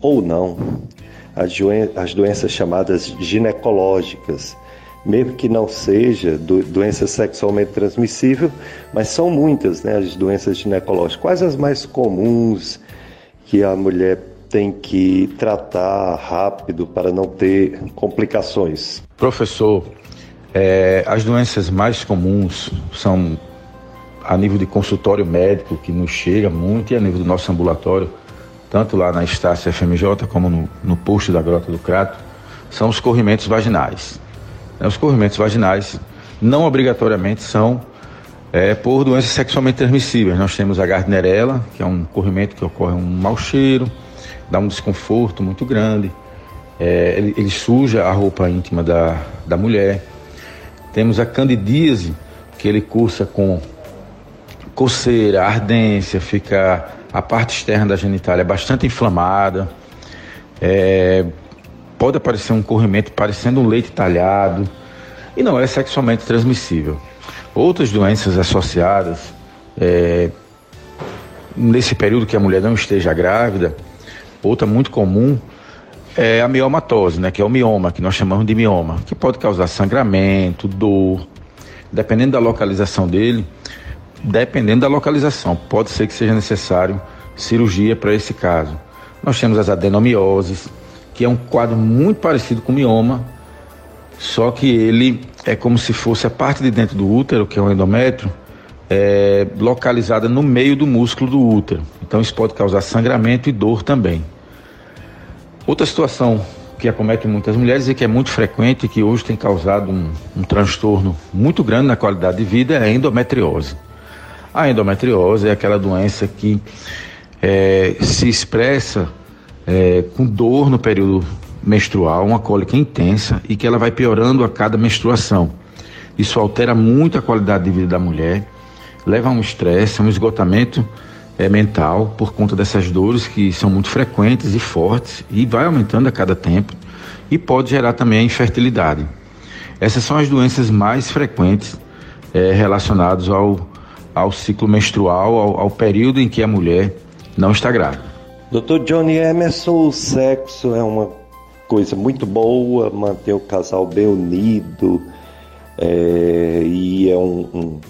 ou não. As, as doenças chamadas ginecológicas, mesmo que não seja do, doença sexualmente transmissível, mas são muitas né, as doenças ginecológicas. Quais as mais comuns que a mulher tem que tratar rápido para não ter complicações? Professor, é, as doenças mais comuns são a nível de consultório médico, que nos chega muito, e a nível do nosso ambulatório, tanto lá na Estácia FMJ como no, no posto da Grota do Crato, são os corrimentos vaginais. É, os corrimentos vaginais não obrigatoriamente são é, por doenças sexualmente transmissíveis. Nós temos a Gardnerella, que é um corrimento que ocorre um mau cheiro, dá um desconforto muito grande, é, ele, ele, suja a roupa íntima da, da mulher. Temos a candidíase, que ele cursa com coceira, ardência, fica a parte externa da genitália bastante inflamada. É, pode aparecer um corrimento parecendo um leite talhado e não é sexualmente transmissível. Outras doenças associadas, é, nesse período que a mulher não esteja grávida, outra muito comum é a miomatose, né, que é o mioma, que nós chamamos de mioma, que pode causar sangramento, dor, dependendo da localização dele, dependendo da localização, pode ser que seja necessário cirurgia para esse caso. Nós temos as adenomioses, que é um quadro muito parecido com mioma, só que ele é como se fosse a parte de dentro do útero, que é o endométrio, é, localizada no meio do músculo do útero. Então isso pode causar sangramento e dor também. Outra situação que acomete muitas mulheres e que é muito frequente e que hoje tem causado um, um transtorno muito grande na qualidade de vida é a endometriose. A endometriose é aquela doença que é, se expressa é, com dor no período menstrual, uma cólica intensa e que ela vai piorando a cada menstruação. Isso altera muito a qualidade de vida da mulher, leva a um estresse, a um esgotamento é, mental por conta dessas dores que são muito frequentes e fortes e vai aumentando a cada tempo e pode gerar também a infertilidade. Essas são as doenças mais frequentes é, relacionadas ao, ao ciclo menstrual, ao, ao período em que a mulher não está grávida. Doutor Johnny Emerson, o sexo é uma coisa muito boa, manter o casal bem unido é, e é um, um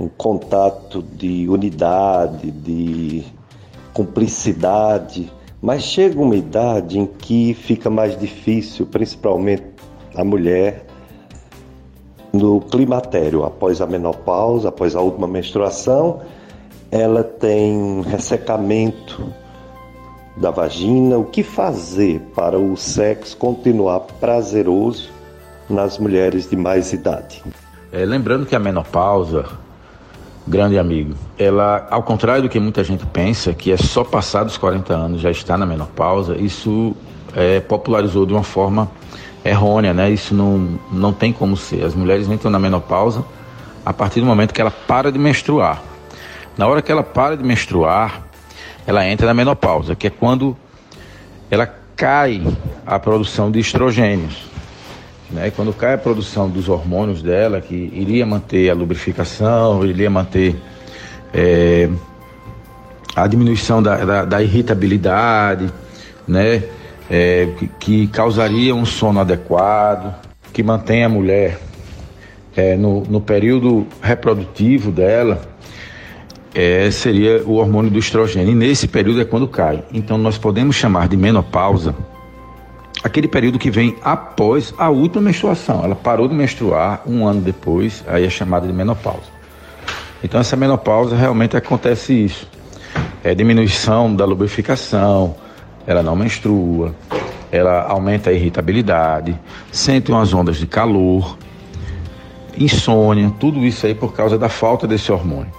um contato de unidade, de cumplicidade, mas chega uma idade em que fica mais difícil, principalmente a mulher, no climatério, após a menopausa, após a última menstruação, ela tem ressecamento da vagina. O que fazer para o sexo continuar prazeroso nas mulheres de mais idade? É, lembrando que a menopausa grande amigo. Ela, ao contrário do que muita gente pensa, que é só passar dos 40 anos já está na menopausa, isso é, popularizou de uma forma errônea, né? Isso não, não tem como ser. As mulheres entram na menopausa a partir do momento que ela para de menstruar. Na hora que ela para de menstruar, ela entra na menopausa, que é quando ela cai a produção de estrogênios. Né? Quando cai a produção dos hormônios dela, que iria manter a lubrificação, iria manter é, a diminuição da, da, da irritabilidade, né? É, que, causaria um sono adequado, que mantém a mulher é, no, no período reprodutivo dela, é, seria o hormônio do estrogênio. E nesse período é quando cai. Então nós podemos chamar de menopausa aquele período que vem após a última menstruação. Ela parou de menstruar um ano depois, aí é chamada de menopausa. Então essa menopausa realmente acontece isso. É diminuição da lubrificação, ela não menstrua, ela aumenta a irritabilidade, sente umas ondas de calor, insônia, tudo isso aí por causa da falta desse hormônio.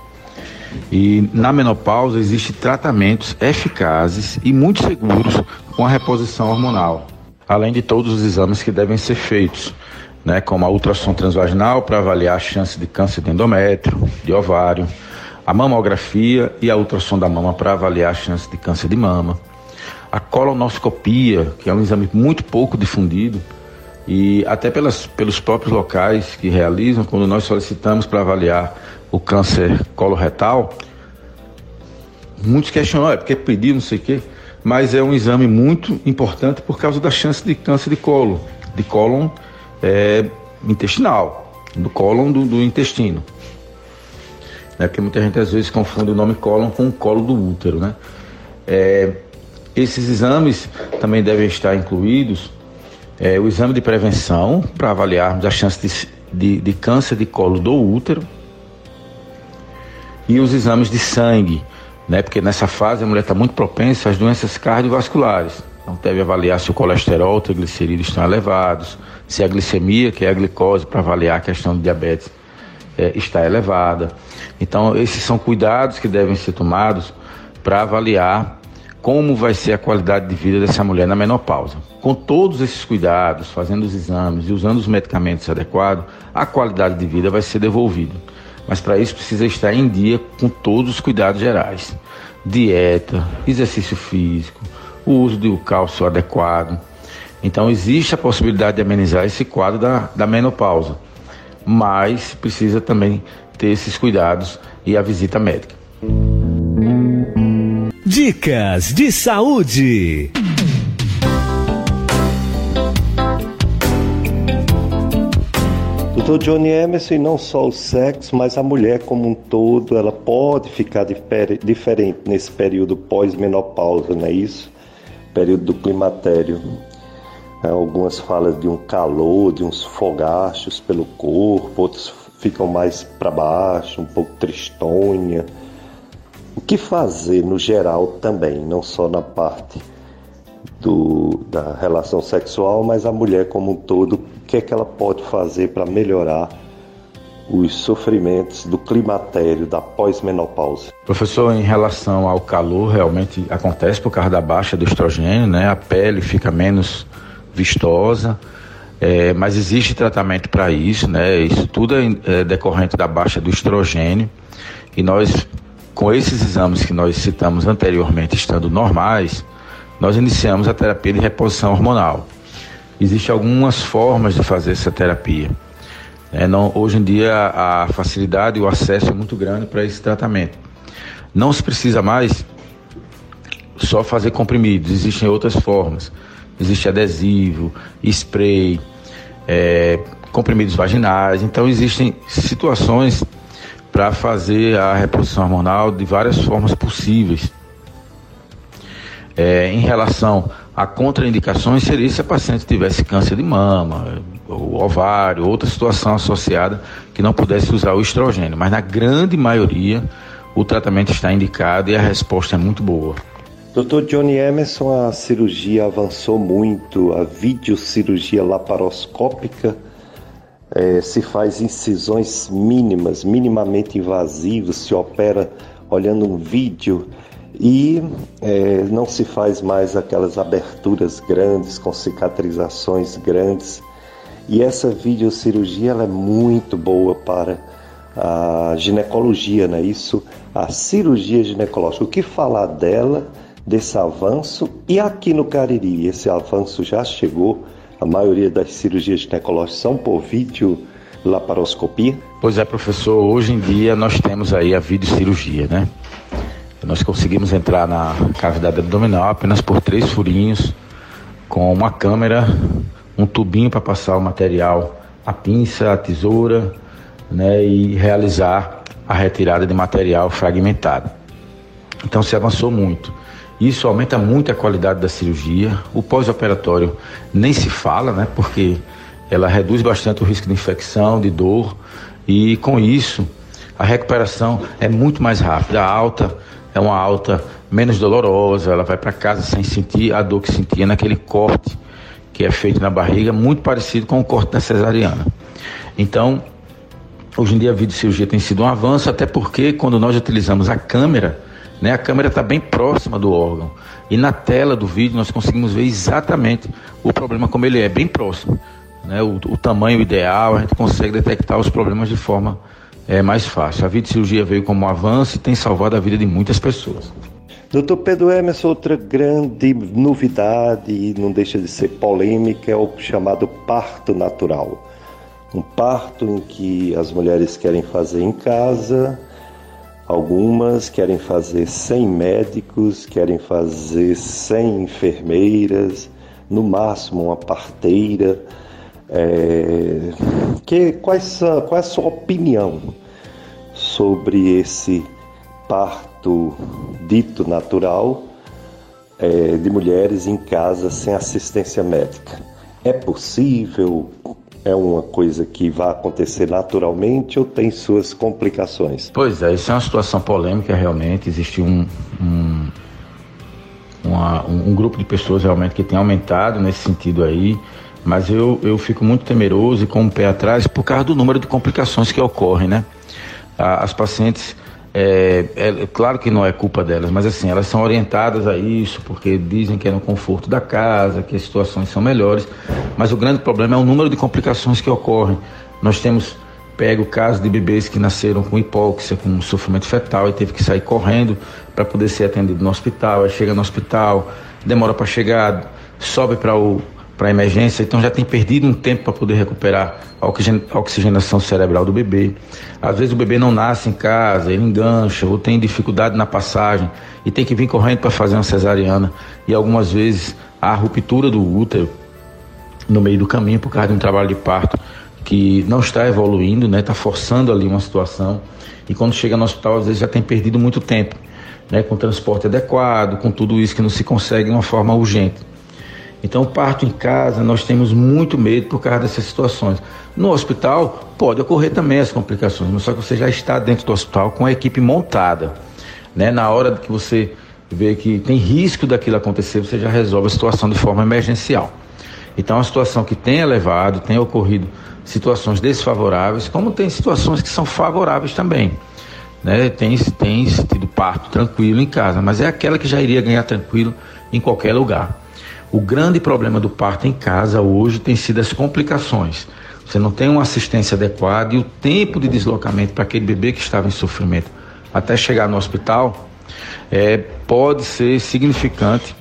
E na menopausa existem tratamentos eficazes e muito seguros com a reposição hormonal além de todos os exames que devem ser feitos, né, como a ultrassom transvaginal para avaliar a chance de câncer de endométrio, de ovário, a mamografia e a ultrassom da mama para avaliar a chance de câncer de mama, a colonoscopia, que é um exame muito pouco difundido, e até pelas, pelos próprios locais que realizam, quando nós solicitamos para avaliar o câncer coloretal, muitos questionam, é porque pediu, não sei o quê mas é um exame muito importante por causa da chance de câncer de colo, de cólon é, intestinal, do cólon do, do intestino. Né? Porque muita gente às vezes confunde o nome cólon com o colo do útero, né? É, esses exames também devem estar incluídos é, o exame de prevenção para avaliarmos a chance de, de, de câncer de colo do útero e os exames de sangue né? Porque nessa fase a mulher está muito propensa às doenças cardiovasculares. Então deve avaliar se o colesterol, o triglicerídeos estão elevados, se a glicemia, que é a glicose, para avaliar a questão de diabetes, é, está elevada. Então esses são cuidados que devem ser tomados para avaliar como vai ser a qualidade de vida dessa mulher na menopausa. Com todos esses cuidados, fazendo os exames e usando os medicamentos adequados, a qualidade de vida vai ser devolvida. Mas para isso precisa estar em dia com todos os cuidados gerais: dieta, exercício físico, o uso do cálcio adequado. Então existe a possibilidade de amenizar esse quadro da, da menopausa, mas precisa também ter esses cuidados e a visita médica. Dicas de saúde. Doutor Johnny Emerson, não só o sexo, mas a mulher como um todo, ela pode ficar diferente nesse período pós-menopausa, não é isso? Período do climatério. Algumas falam de um calor, de uns fogachos pelo corpo, outros ficam mais para baixo, um pouco tristonha. O que fazer no geral também, não só na parte do, da relação sexual, mas a mulher como um todo, o que é que ela pode fazer para melhorar os sofrimentos do climatério, da pós-menopausa? Professor, em relação ao calor, realmente acontece por causa da baixa do estrogênio, né? A pele fica menos vistosa, é, mas existe tratamento para isso, né? Isso tudo é, é decorrente da baixa do estrogênio e nós, com esses exames que nós citamos anteriormente, estando normais, nós iniciamos a terapia de reposição hormonal. Existem algumas formas de fazer essa terapia. É, não, hoje em dia a facilidade e o acesso é muito grande para esse tratamento. Não se precisa mais só fazer comprimidos, existem outras formas. Existe adesivo, spray, é, comprimidos vaginais. Então existem situações para fazer a reposição hormonal de várias formas possíveis. É, em relação a contraindicações, seria se a paciente tivesse câncer de mama, o ovário, outra situação associada que não pudesse usar o estrogênio. Mas na grande maioria, o tratamento está indicado e a resposta é muito boa. Dr. Johnny Emerson, a cirurgia avançou muito, a videocirurgia laparoscópica é, se faz incisões mínimas, minimamente invasivas, se opera olhando um vídeo e é, não se faz mais aquelas aberturas grandes com cicatrizações grandes. E essa videocirurgia ela é muito boa para a ginecologia, né? Isso, a cirurgia ginecológica. O que falar dela, desse avanço? E aqui no Cariri, esse avanço já chegou. A maioria das cirurgias ginecológicas são por vídeo laparoscopia? Pois é, professor. Hoje em dia nós temos aí a videocirurgia, né? Nós conseguimos entrar na cavidade abdominal apenas por três furinhos, com uma câmera, um tubinho para passar o material, a pinça, a tesoura, né, e realizar a retirada de material fragmentado. Então se avançou muito. Isso aumenta muito a qualidade da cirurgia. O pós-operatório nem se fala, né, porque ela reduz bastante o risco de infecção, de dor, e com isso a recuperação é muito mais rápida. A alta é uma alta menos dolorosa, ela vai para casa sem sentir a dor que sentia naquele corte que é feito na barriga, muito parecido com o corte da cesariana. Então, hoje em dia a videocirurgia tem sido um avanço, até porque quando nós utilizamos a câmera, né, a câmera está bem próxima do órgão. E na tela do vídeo nós conseguimos ver exatamente o problema como ele é, bem próximo. Né, o, o tamanho ideal, a gente consegue detectar os problemas de forma é mais fácil. A videocirurgia veio como um avanço e tem salvado a vida de muitas pessoas. Doutor Pedro Emerson, outra grande novidade, não deixa de ser polêmica, é o chamado parto natural. Um parto em que as mulheres querem fazer em casa, algumas querem fazer sem médicos, querem fazer sem enfermeiras, no máximo uma parteira. É, que, quais, qual é a sua opinião sobre esse parto dito natural é, de mulheres em casa sem assistência médica? É possível? É uma coisa que vai acontecer naturalmente ou tem suas complicações? Pois é, isso é uma situação polêmica realmente. Existe um, um, uma, um grupo de pessoas realmente que tem aumentado nesse sentido aí mas eu, eu fico muito temeroso e com o pé atrás por causa do número de complicações que ocorrem, né? As pacientes, é, é, claro que não é culpa delas, mas assim, elas são orientadas a isso porque dizem que é no conforto da casa, que as situações são melhores, mas o grande problema é o número de complicações que ocorrem. Nós temos pego casos de bebês que nasceram com hipóxia, com sofrimento fetal e teve que sair correndo para poder ser atendido no hospital. Aí chega no hospital, demora para chegar, sobe para o para emergência, então já tem perdido um tempo para poder recuperar a oxigenação cerebral do bebê. Às vezes o bebê não nasce em casa, ele engancha ou tem dificuldade na passagem e tem que vir correndo para fazer uma cesariana. E algumas vezes há ruptura do útero no meio do caminho por causa de um trabalho de parto que não está evoluindo, né? Está forçando ali uma situação e quando chega no hospital às vezes já tem perdido muito tempo, né? Com transporte adequado, com tudo isso que não se consegue de uma forma urgente. Então, parto em casa, nós temos muito medo por causa dessas situações. No hospital, pode ocorrer também as complicações, mas só que você já está dentro do hospital com a equipe montada. Né? Na hora que você vê que tem risco daquilo acontecer, você já resolve a situação de forma emergencial. Então, uma situação que tem elevado, tem ocorrido situações desfavoráveis, como tem situações que são favoráveis também. Né? Tem, tem tido parto tranquilo em casa, mas é aquela que já iria ganhar tranquilo em qualquer lugar. O grande problema do parto em casa hoje tem sido as complicações. Você não tem uma assistência adequada e o tempo de deslocamento para aquele bebê que estava em sofrimento até chegar no hospital é, pode ser significante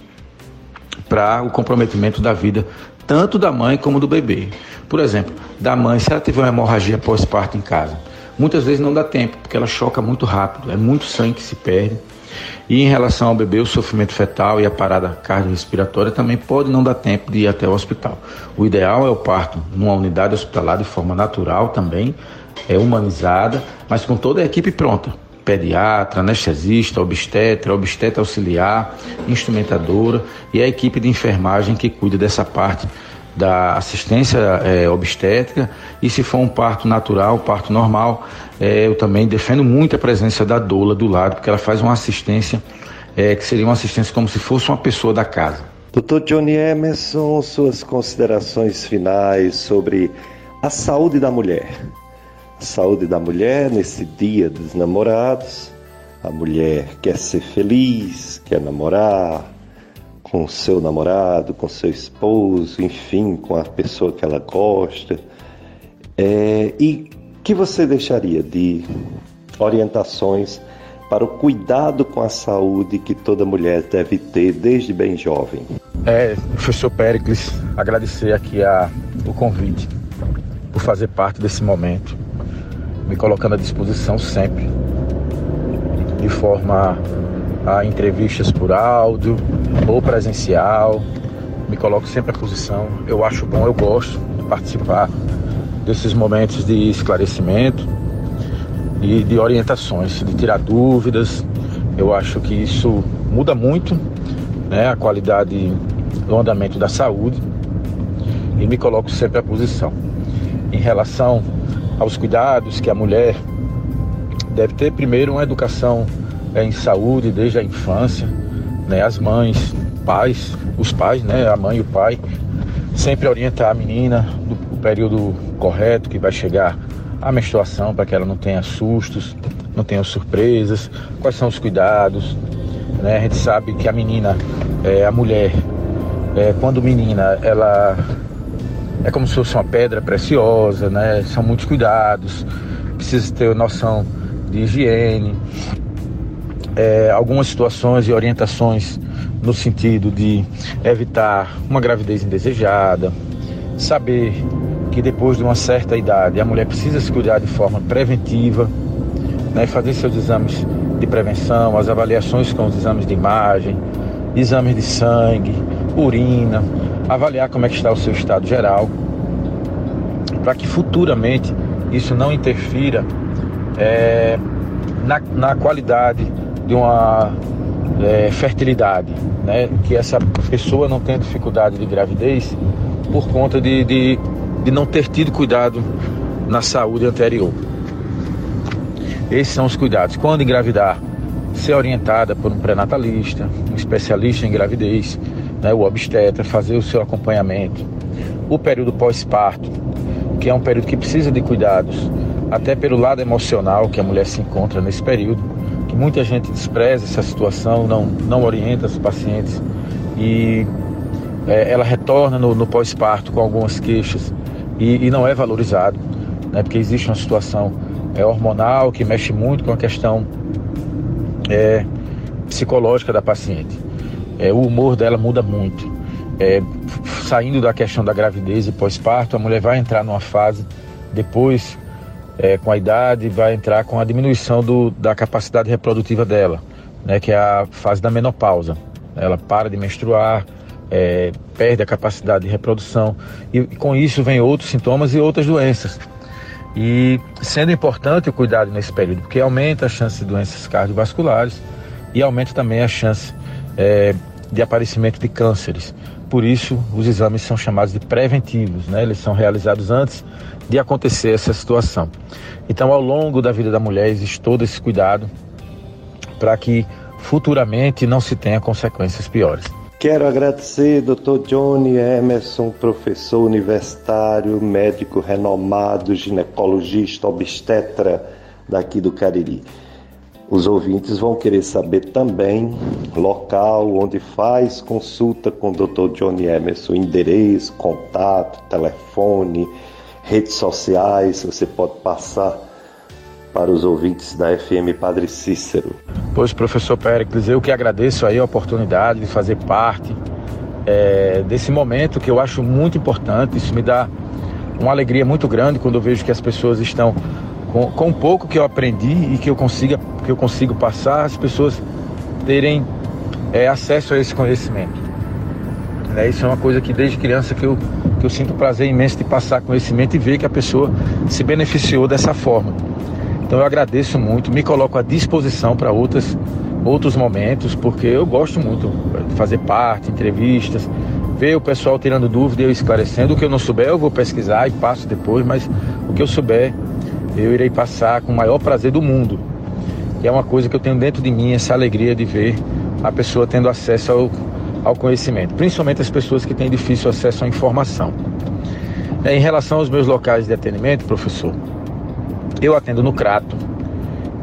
para o comprometimento da vida tanto da mãe como do bebê. Por exemplo, da mãe, se ela tiver uma hemorragia pós-parto em casa, muitas vezes não dá tempo, porque ela choca muito rápido, é muito sangue que se perde. E em relação ao bebê, o sofrimento fetal e a parada cardiorrespiratória também pode não dar tempo de ir até o hospital. O ideal é o parto numa unidade hospitalar de forma natural também, é humanizada, mas com toda a equipe pronta pediatra, anestesista, obstetra, obstetra auxiliar, instrumentadora e a equipe de enfermagem que cuida dessa parte da assistência é, obstétrica e se for um parto natural, parto normal, é, eu também defendo muito a presença da doula do lado, porque ela faz uma assistência é, que seria uma assistência como se fosse uma pessoa da casa. Doutor Johnny Emerson, suas considerações finais sobre a saúde da mulher saúde da mulher nesse dia dos namorados. A mulher quer ser feliz, quer namorar com seu namorado, com seu esposo, enfim, com a pessoa que ela gosta. É, e que você deixaria de orientações para o cuidado com a saúde que toda mulher deve ter desde bem jovem? É, professor Pericles, agradecer aqui a, o convite por fazer parte desse momento me colocando à disposição sempre, de forma a entrevistas por áudio ou presencial. Me coloco sempre à posição. Eu acho bom, eu gosto de participar desses momentos de esclarecimento e de orientações, de tirar dúvidas. Eu acho que isso muda muito né, a qualidade do andamento da saúde e me coloco sempre à posição. Em relação aos cuidados que a mulher deve ter primeiro uma educação é, em saúde desde a infância, né? As mães, pais, os pais, né? A mãe e o pai sempre orientar a menina do período correto que vai chegar a menstruação para que ela não tenha sustos, não tenha surpresas, quais são os cuidados, né? A gente sabe que a menina, é, a mulher, é, quando menina, ela é como se fosse uma pedra preciosa, né? São muitos cuidados, precisa ter noção de higiene, é, algumas situações e orientações no sentido de evitar uma gravidez indesejada, saber que depois de uma certa idade a mulher precisa se cuidar de forma preventiva, né? fazer seus exames de prevenção, as avaliações com os exames de imagem, exames de sangue, urina, avaliar como é que está o seu estado geral, para que futuramente isso não interfira é, na, na, qualidade de uma é, fertilidade, né? que essa pessoa não tenha dificuldade de gravidez por conta de, de, de não ter tido cuidado na saúde anterior. Esses são os cuidados. Quando engravidar, ser orientada por um pré-natalista, um especialista em gravidez, né, o obstetra, fazer o seu acompanhamento. O período pós-parto, que é um período que precisa de cuidados, até pelo lado emocional que a mulher se encontra nesse período, que muita gente despreza essa situação, não, não orienta os pacientes e é, ela retorna no, no pós-parto com algumas queixas e, e, não é valorizado, né, porque existe uma situação é, hormonal que mexe muito com a questão é, psicológica da paciente. É, o humor dela muda muito. É, saindo da questão da gravidez e pós-parto, a mulher vai entrar numa fase depois, é, com a idade, vai entrar com a diminuição do, da capacidade reprodutiva dela, né, que é a fase da menopausa. Ela para de menstruar, é, perde a capacidade de reprodução e, com isso vem outros sintomas e outras doenças. E sendo importante o cuidado nesse período, porque aumenta a chance de doenças cardiovasculares e aumenta também a chance é, de aparecimento de cânceres. por isso os exames são chamados de preventivos, né? Eles são realizados antes de acontecer essa situação. Então, ao longo da vida da mulher existe todo esse cuidado para que futuramente não se tenha consequências piores. Quero agradecer Dr. Johnny Emerson, professor universitário, médico renomado, ginecologista, obstetra daqui do Cariri. Os ouvintes vão querer saber também local onde faz consulta com o Dr. Johnny Emerson, endereço, contato, telefone, redes sociais, você pode passar para os ouvintes da FM Padre Cícero. Pois, professor Péricles, eu que agradeço aí a oportunidade de fazer parte é, desse momento que eu acho muito importante. Isso me dá uma alegria muito grande quando eu vejo que as pessoas estão com, com pouco que eu aprendi e que eu consiga que eu consigo passar, as pessoas terem é, acesso a esse conhecimento. É, isso é uma coisa que desde criança que eu, que eu sinto prazer imenso de passar conhecimento e ver que a pessoa se beneficiou dessa forma. Então eu agradeço muito, me coloco à disposição para outras outros momentos, porque eu gosto muito de fazer parte, entrevistas, ver o pessoal tirando dúvida e eu esclarecendo. O que eu não souber, eu vou pesquisar e passo depois, mas o que eu souber, eu irei passar com o maior prazer do mundo. E é uma coisa que eu tenho dentro de mim, essa alegria de ver a pessoa tendo acesso ao, ao conhecimento, principalmente as pessoas que têm difícil acesso à informação. É, em relação aos meus locais de atendimento, professor, eu atendo no Crato,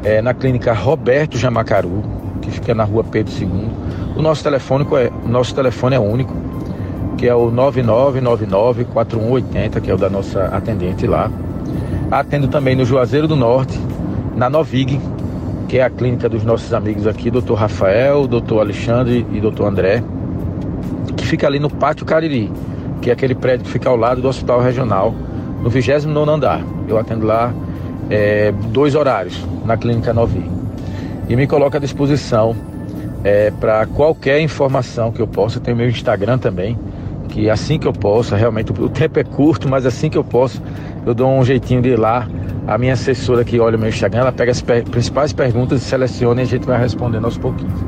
é, na clínica Roberto Jamacaru, que fica na rua Pedro II. O nosso telefone é, nosso telefone é único, que é o 9999-4180, que é o da nossa atendente lá. Atendo também no Juazeiro do Norte, na Novig, que é a clínica dos nossos amigos aqui, doutor Rafael, doutor Alexandre e doutor André, que fica ali no Pátio Cariri, que é aquele prédio que fica ao lado do Hospital Regional, no 29 andar. Eu atendo lá é, dois horários na Clínica Novi. E me coloco à disposição é, para qualquer informação que eu possa. Tem meu Instagram também, que assim que eu possa, realmente o tempo é curto, mas assim que eu posso, eu dou um jeitinho de ir lá. A minha assessora que olha o meu Instagram, ela pega as principais perguntas e seleciona e a gente vai respondendo aos pouquinhos.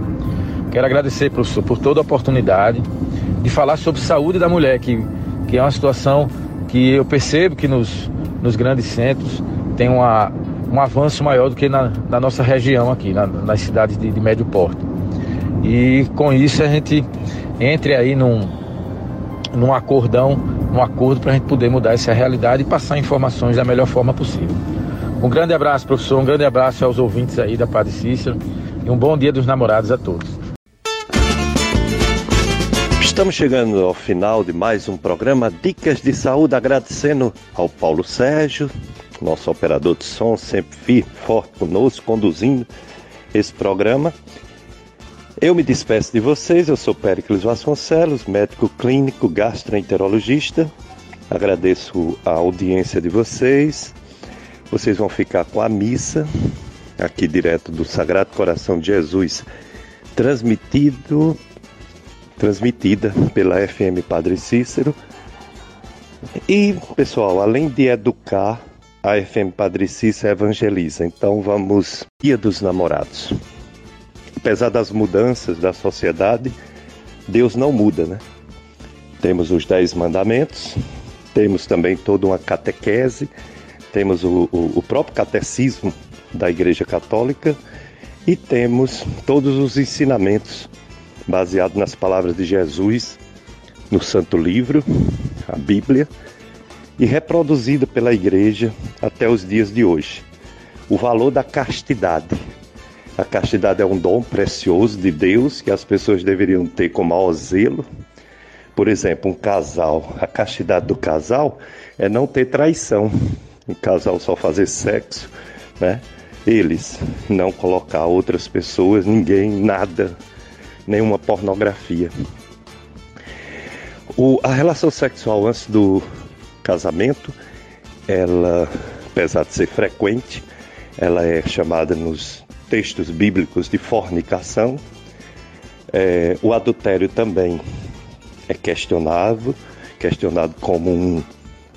Quero agradecer, professor, por toda a oportunidade de falar sobre saúde da mulher, que, que é uma situação que eu percebo que nos, nos grandes centros tem uma, um avanço maior do que na, na nossa região aqui, na, nas cidades de, de médio porte. E com isso a gente entre aí num, num acordão, num acordo para a gente poder mudar essa realidade e passar informações da melhor forma possível. Um grande abraço, professor, um grande abraço aos ouvintes aí da Padre Cícero e um bom dia dos namorados a todos. Estamos chegando ao final de mais um programa Dicas de Saúde, agradecendo ao Paulo Sérgio, nosso operador de som, sempre firme, forte conosco, conduzindo esse programa. Eu me despeço de vocês, eu sou Péricles Vasconcelos, médico clínico gastroenterologista. Agradeço a audiência de vocês. Vocês vão ficar com a missa aqui direto do Sagrado Coração de Jesus, transmitido transmitida pela FM Padre Cícero. E, pessoal, além de educar, a FM Padre Cícero evangeliza. Então vamos Dia dos Namorados. Apesar das mudanças da sociedade, Deus não muda, né? Temos os Dez Mandamentos, temos também toda uma catequese, temos o, o, o próprio catecismo da Igreja Católica e temos todos os ensinamentos baseados nas palavras de Jesus no Santo Livro, a Bíblia, e reproduzida pela igreja até os dias de hoje. O valor da castidade. A castidade é um dom precioso de Deus que as pessoas deveriam ter com maior zelo. Por exemplo, um casal, a castidade do casal é não ter traição. Um casal só fazer sexo, né? Eles não colocar outras pessoas, ninguém, nada, nenhuma pornografia. O, a relação sexual antes do casamento, ela, apesar de ser frequente, ela é chamada nos textos bíblicos de fornicação. É, o adultério também é questionável, questionado como um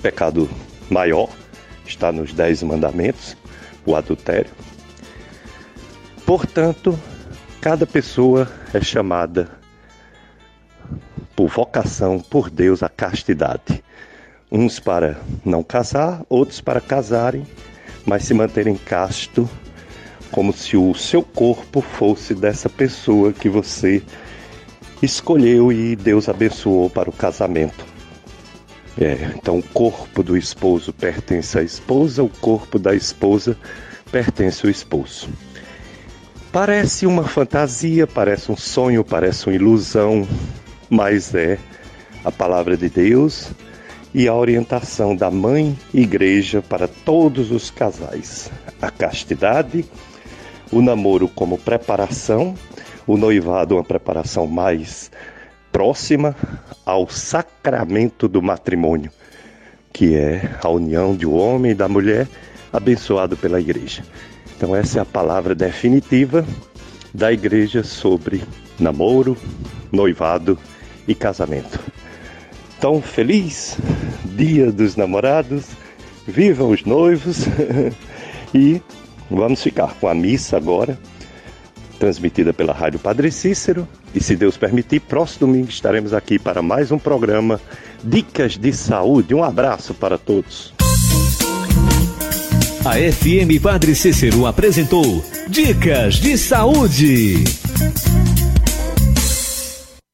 pecado maior, está nos Dez Mandamentos, o adultério. Portanto, cada pessoa é chamada por vocação, por Deus, a castidade. Uns para não casar, outros para casarem, mas se manterem casto, como se o seu corpo fosse dessa pessoa que você escolheu e Deus abençoou para o casamento. É, então o corpo do esposo pertence à esposa, o corpo da esposa pertence ao esposo. Parece uma fantasia, parece um sonho, parece uma ilusão, mas é a palavra de Deus e a orientação da mãe igreja para todos os casais. A castidade, o namoro como preparação, o noivado uma preparação mais próxima ao sacramento do matrimônio, que é a união de um homem e da mulher abençoado pela igreja. Então essa é a palavra definitiva da igreja sobre namoro, noivado e casamento. Então, feliz Dia dos Namorados, vivam os noivos [LAUGHS] e vamos ficar com a missa agora, transmitida pela Rádio Padre Cícero. E se Deus permitir, próximo domingo estaremos aqui para mais um programa Dicas de Saúde. Um abraço para todos. A FM Padre Cícero apresentou Dicas de Saúde.